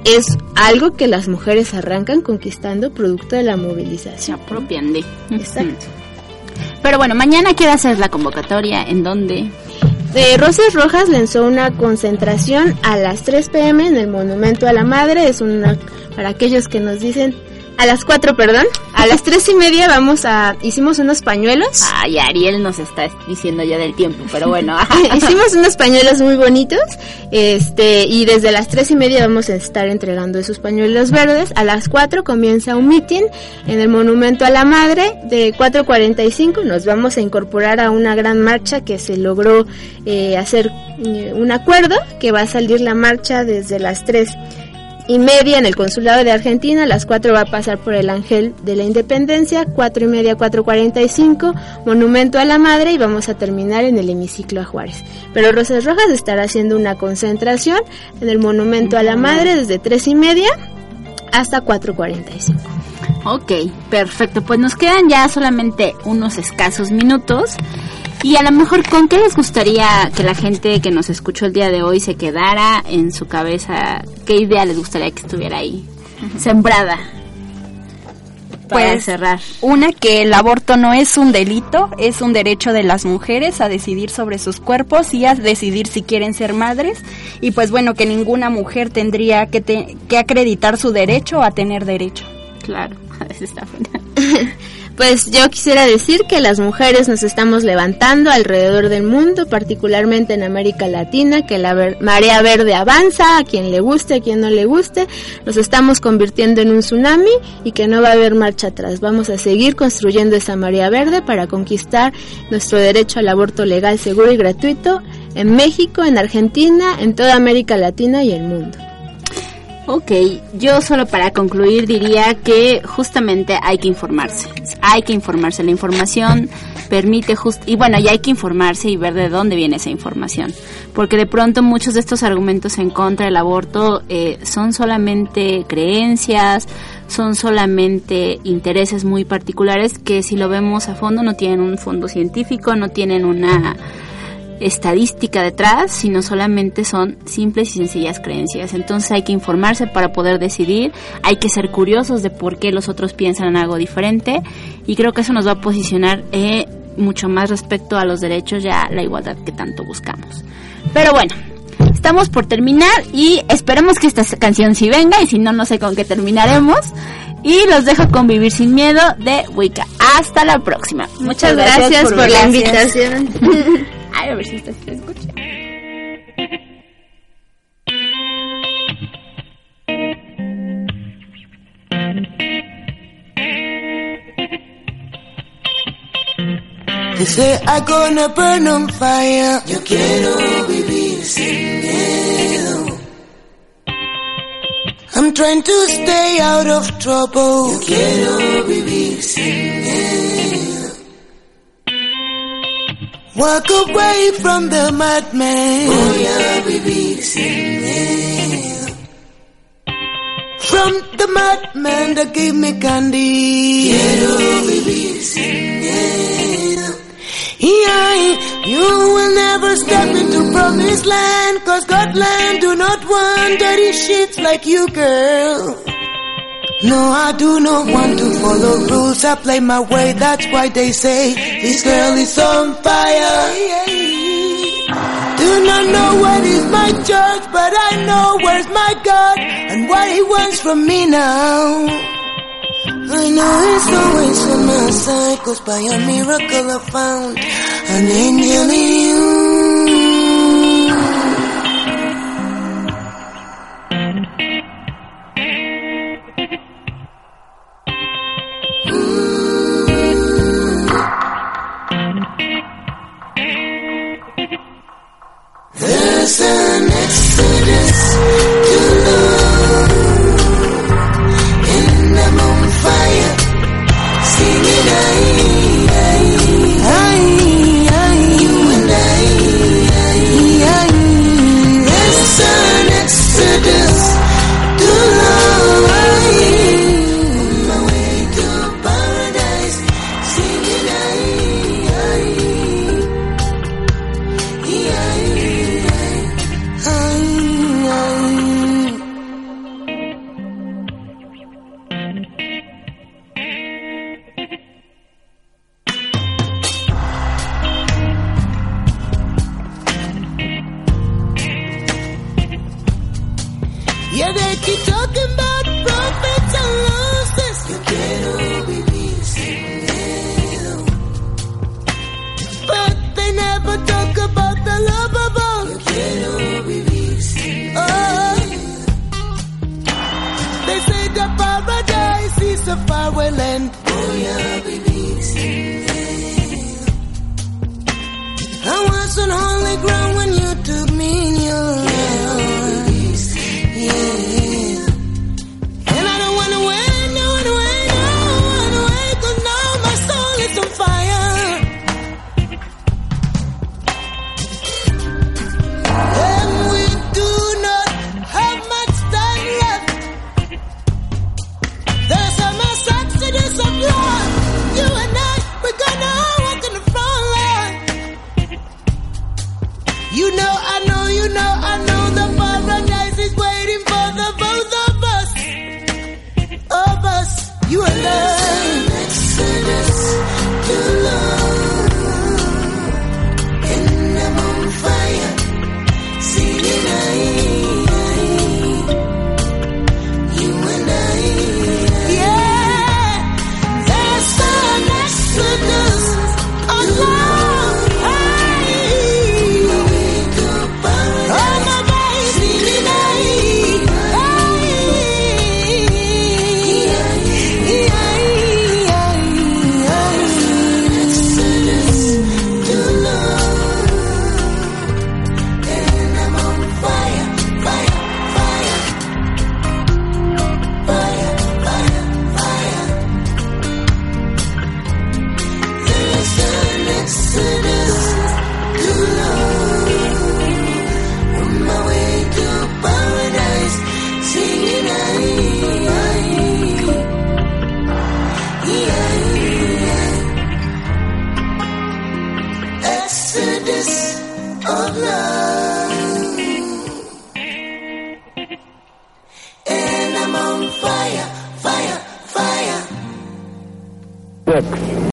S3: Es algo que las mujeres arrancan conquistando producto de la movilización. Se
S1: apropian de. Exacto. Pero bueno, mañana quiere hacer la convocatoria, ¿en dónde?
S3: Eh, Rosas Rojas lanzó una concentración a las 3 pm en el Monumento a la Madre. Es una para aquellos que nos dicen a las 4, perdón. A las tres y media vamos a... Hicimos unos pañuelos.
S1: Ay, Ariel nos está diciendo ya del tiempo, pero bueno.
S3: Hicimos unos pañuelos muy bonitos. Este, y desde las tres y media vamos a estar entregando esos pañuelos verdes. A las 4 comienza un meeting en el Monumento a la Madre. De 4.45 nos vamos a incorporar a una gran marcha que se logró eh, hacer eh, un acuerdo que va a salir la marcha desde las 3 y media en el consulado de Argentina, a las 4 va a pasar por el Ángel de la Independencia, cuatro y media, 4.45, Monumento a la Madre y vamos a terminar en el hemiciclo a Juárez. Pero Rosas Rojas estará haciendo una concentración en el Monumento a la Madre desde tres y media hasta 4.45.
S1: Ok, perfecto. Pues nos quedan ya solamente unos escasos minutos. Y a lo mejor, ¿con qué les gustaría que la gente que nos escuchó el día de hoy se quedara en su cabeza? ¿Qué idea les gustaría que estuviera ahí sembrada?
S2: Para pues, cerrar. Una, que el aborto no es un delito, es un derecho de las mujeres a decidir sobre sus cuerpos y a decidir si quieren ser madres. Y pues bueno, que ninguna mujer tendría que, que acreditar su derecho a tener derecho.
S1: Claro, está
S3: Pues yo quisiera decir que las mujeres nos estamos levantando alrededor del mundo, particularmente en América Latina, que la marea verde avanza, a quien le guste, a quien no le guste, nos estamos convirtiendo en un tsunami y que no va a haber marcha atrás. Vamos a seguir construyendo esa marea verde para conquistar nuestro derecho al aborto legal, seguro y gratuito en México, en Argentina, en toda América Latina y el mundo.
S1: Ok, yo solo para concluir diría que justamente hay que informarse. Hay que informarse. La información permite just y bueno, ya hay que informarse y ver de dónde viene esa información. Porque de pronto muchos de estos argumentos en contra del aborto eh, son solamente creencias, son solamente intereses muy particulares que si lo vemos a fondo no tienen un fondo científico, no tienen una estadística detrás, sino solamente son simples y sencillas creencias. Entonces hay que informarse para poder decidir, hay que ser curiosos de por qué los otros piensan en algo diferente y creo que eso nos va a posicionar eh, mucho más respecto a los derechos y a la igualdad que tanto buscamos. Pero bueno, estamos por terminar y esperemos que esta canción sí venga y si no, no sé con qué terminaremos. Y los dejo con Vivir sin Miedo de Wicca. Hasta la próxima.
S3: Muchas, gracias, por, la invitación.
S1: Ay, a ver si esta se escucha.
S6: They say I'm gonna burn on fire. Yo quiero vivir sin miedo. I'm trying to stay out of trouble. Yo quiero vivir sin miedo. Walk away from the madman. Oh, Voy a vivir sin miedo. From the madman that gave me candy. Quiero vivir sin miedo. Yeah, you will never step into promised land. Cause Godland do not want dirty shits like you, girl. No, I do not want to follow rules. I play my way. That's why they say this girl is on fire. Do not know what is my church, but I know where's my God and what He wants from me now. I know it's always on my side, cause by a miracle I found an angel in you.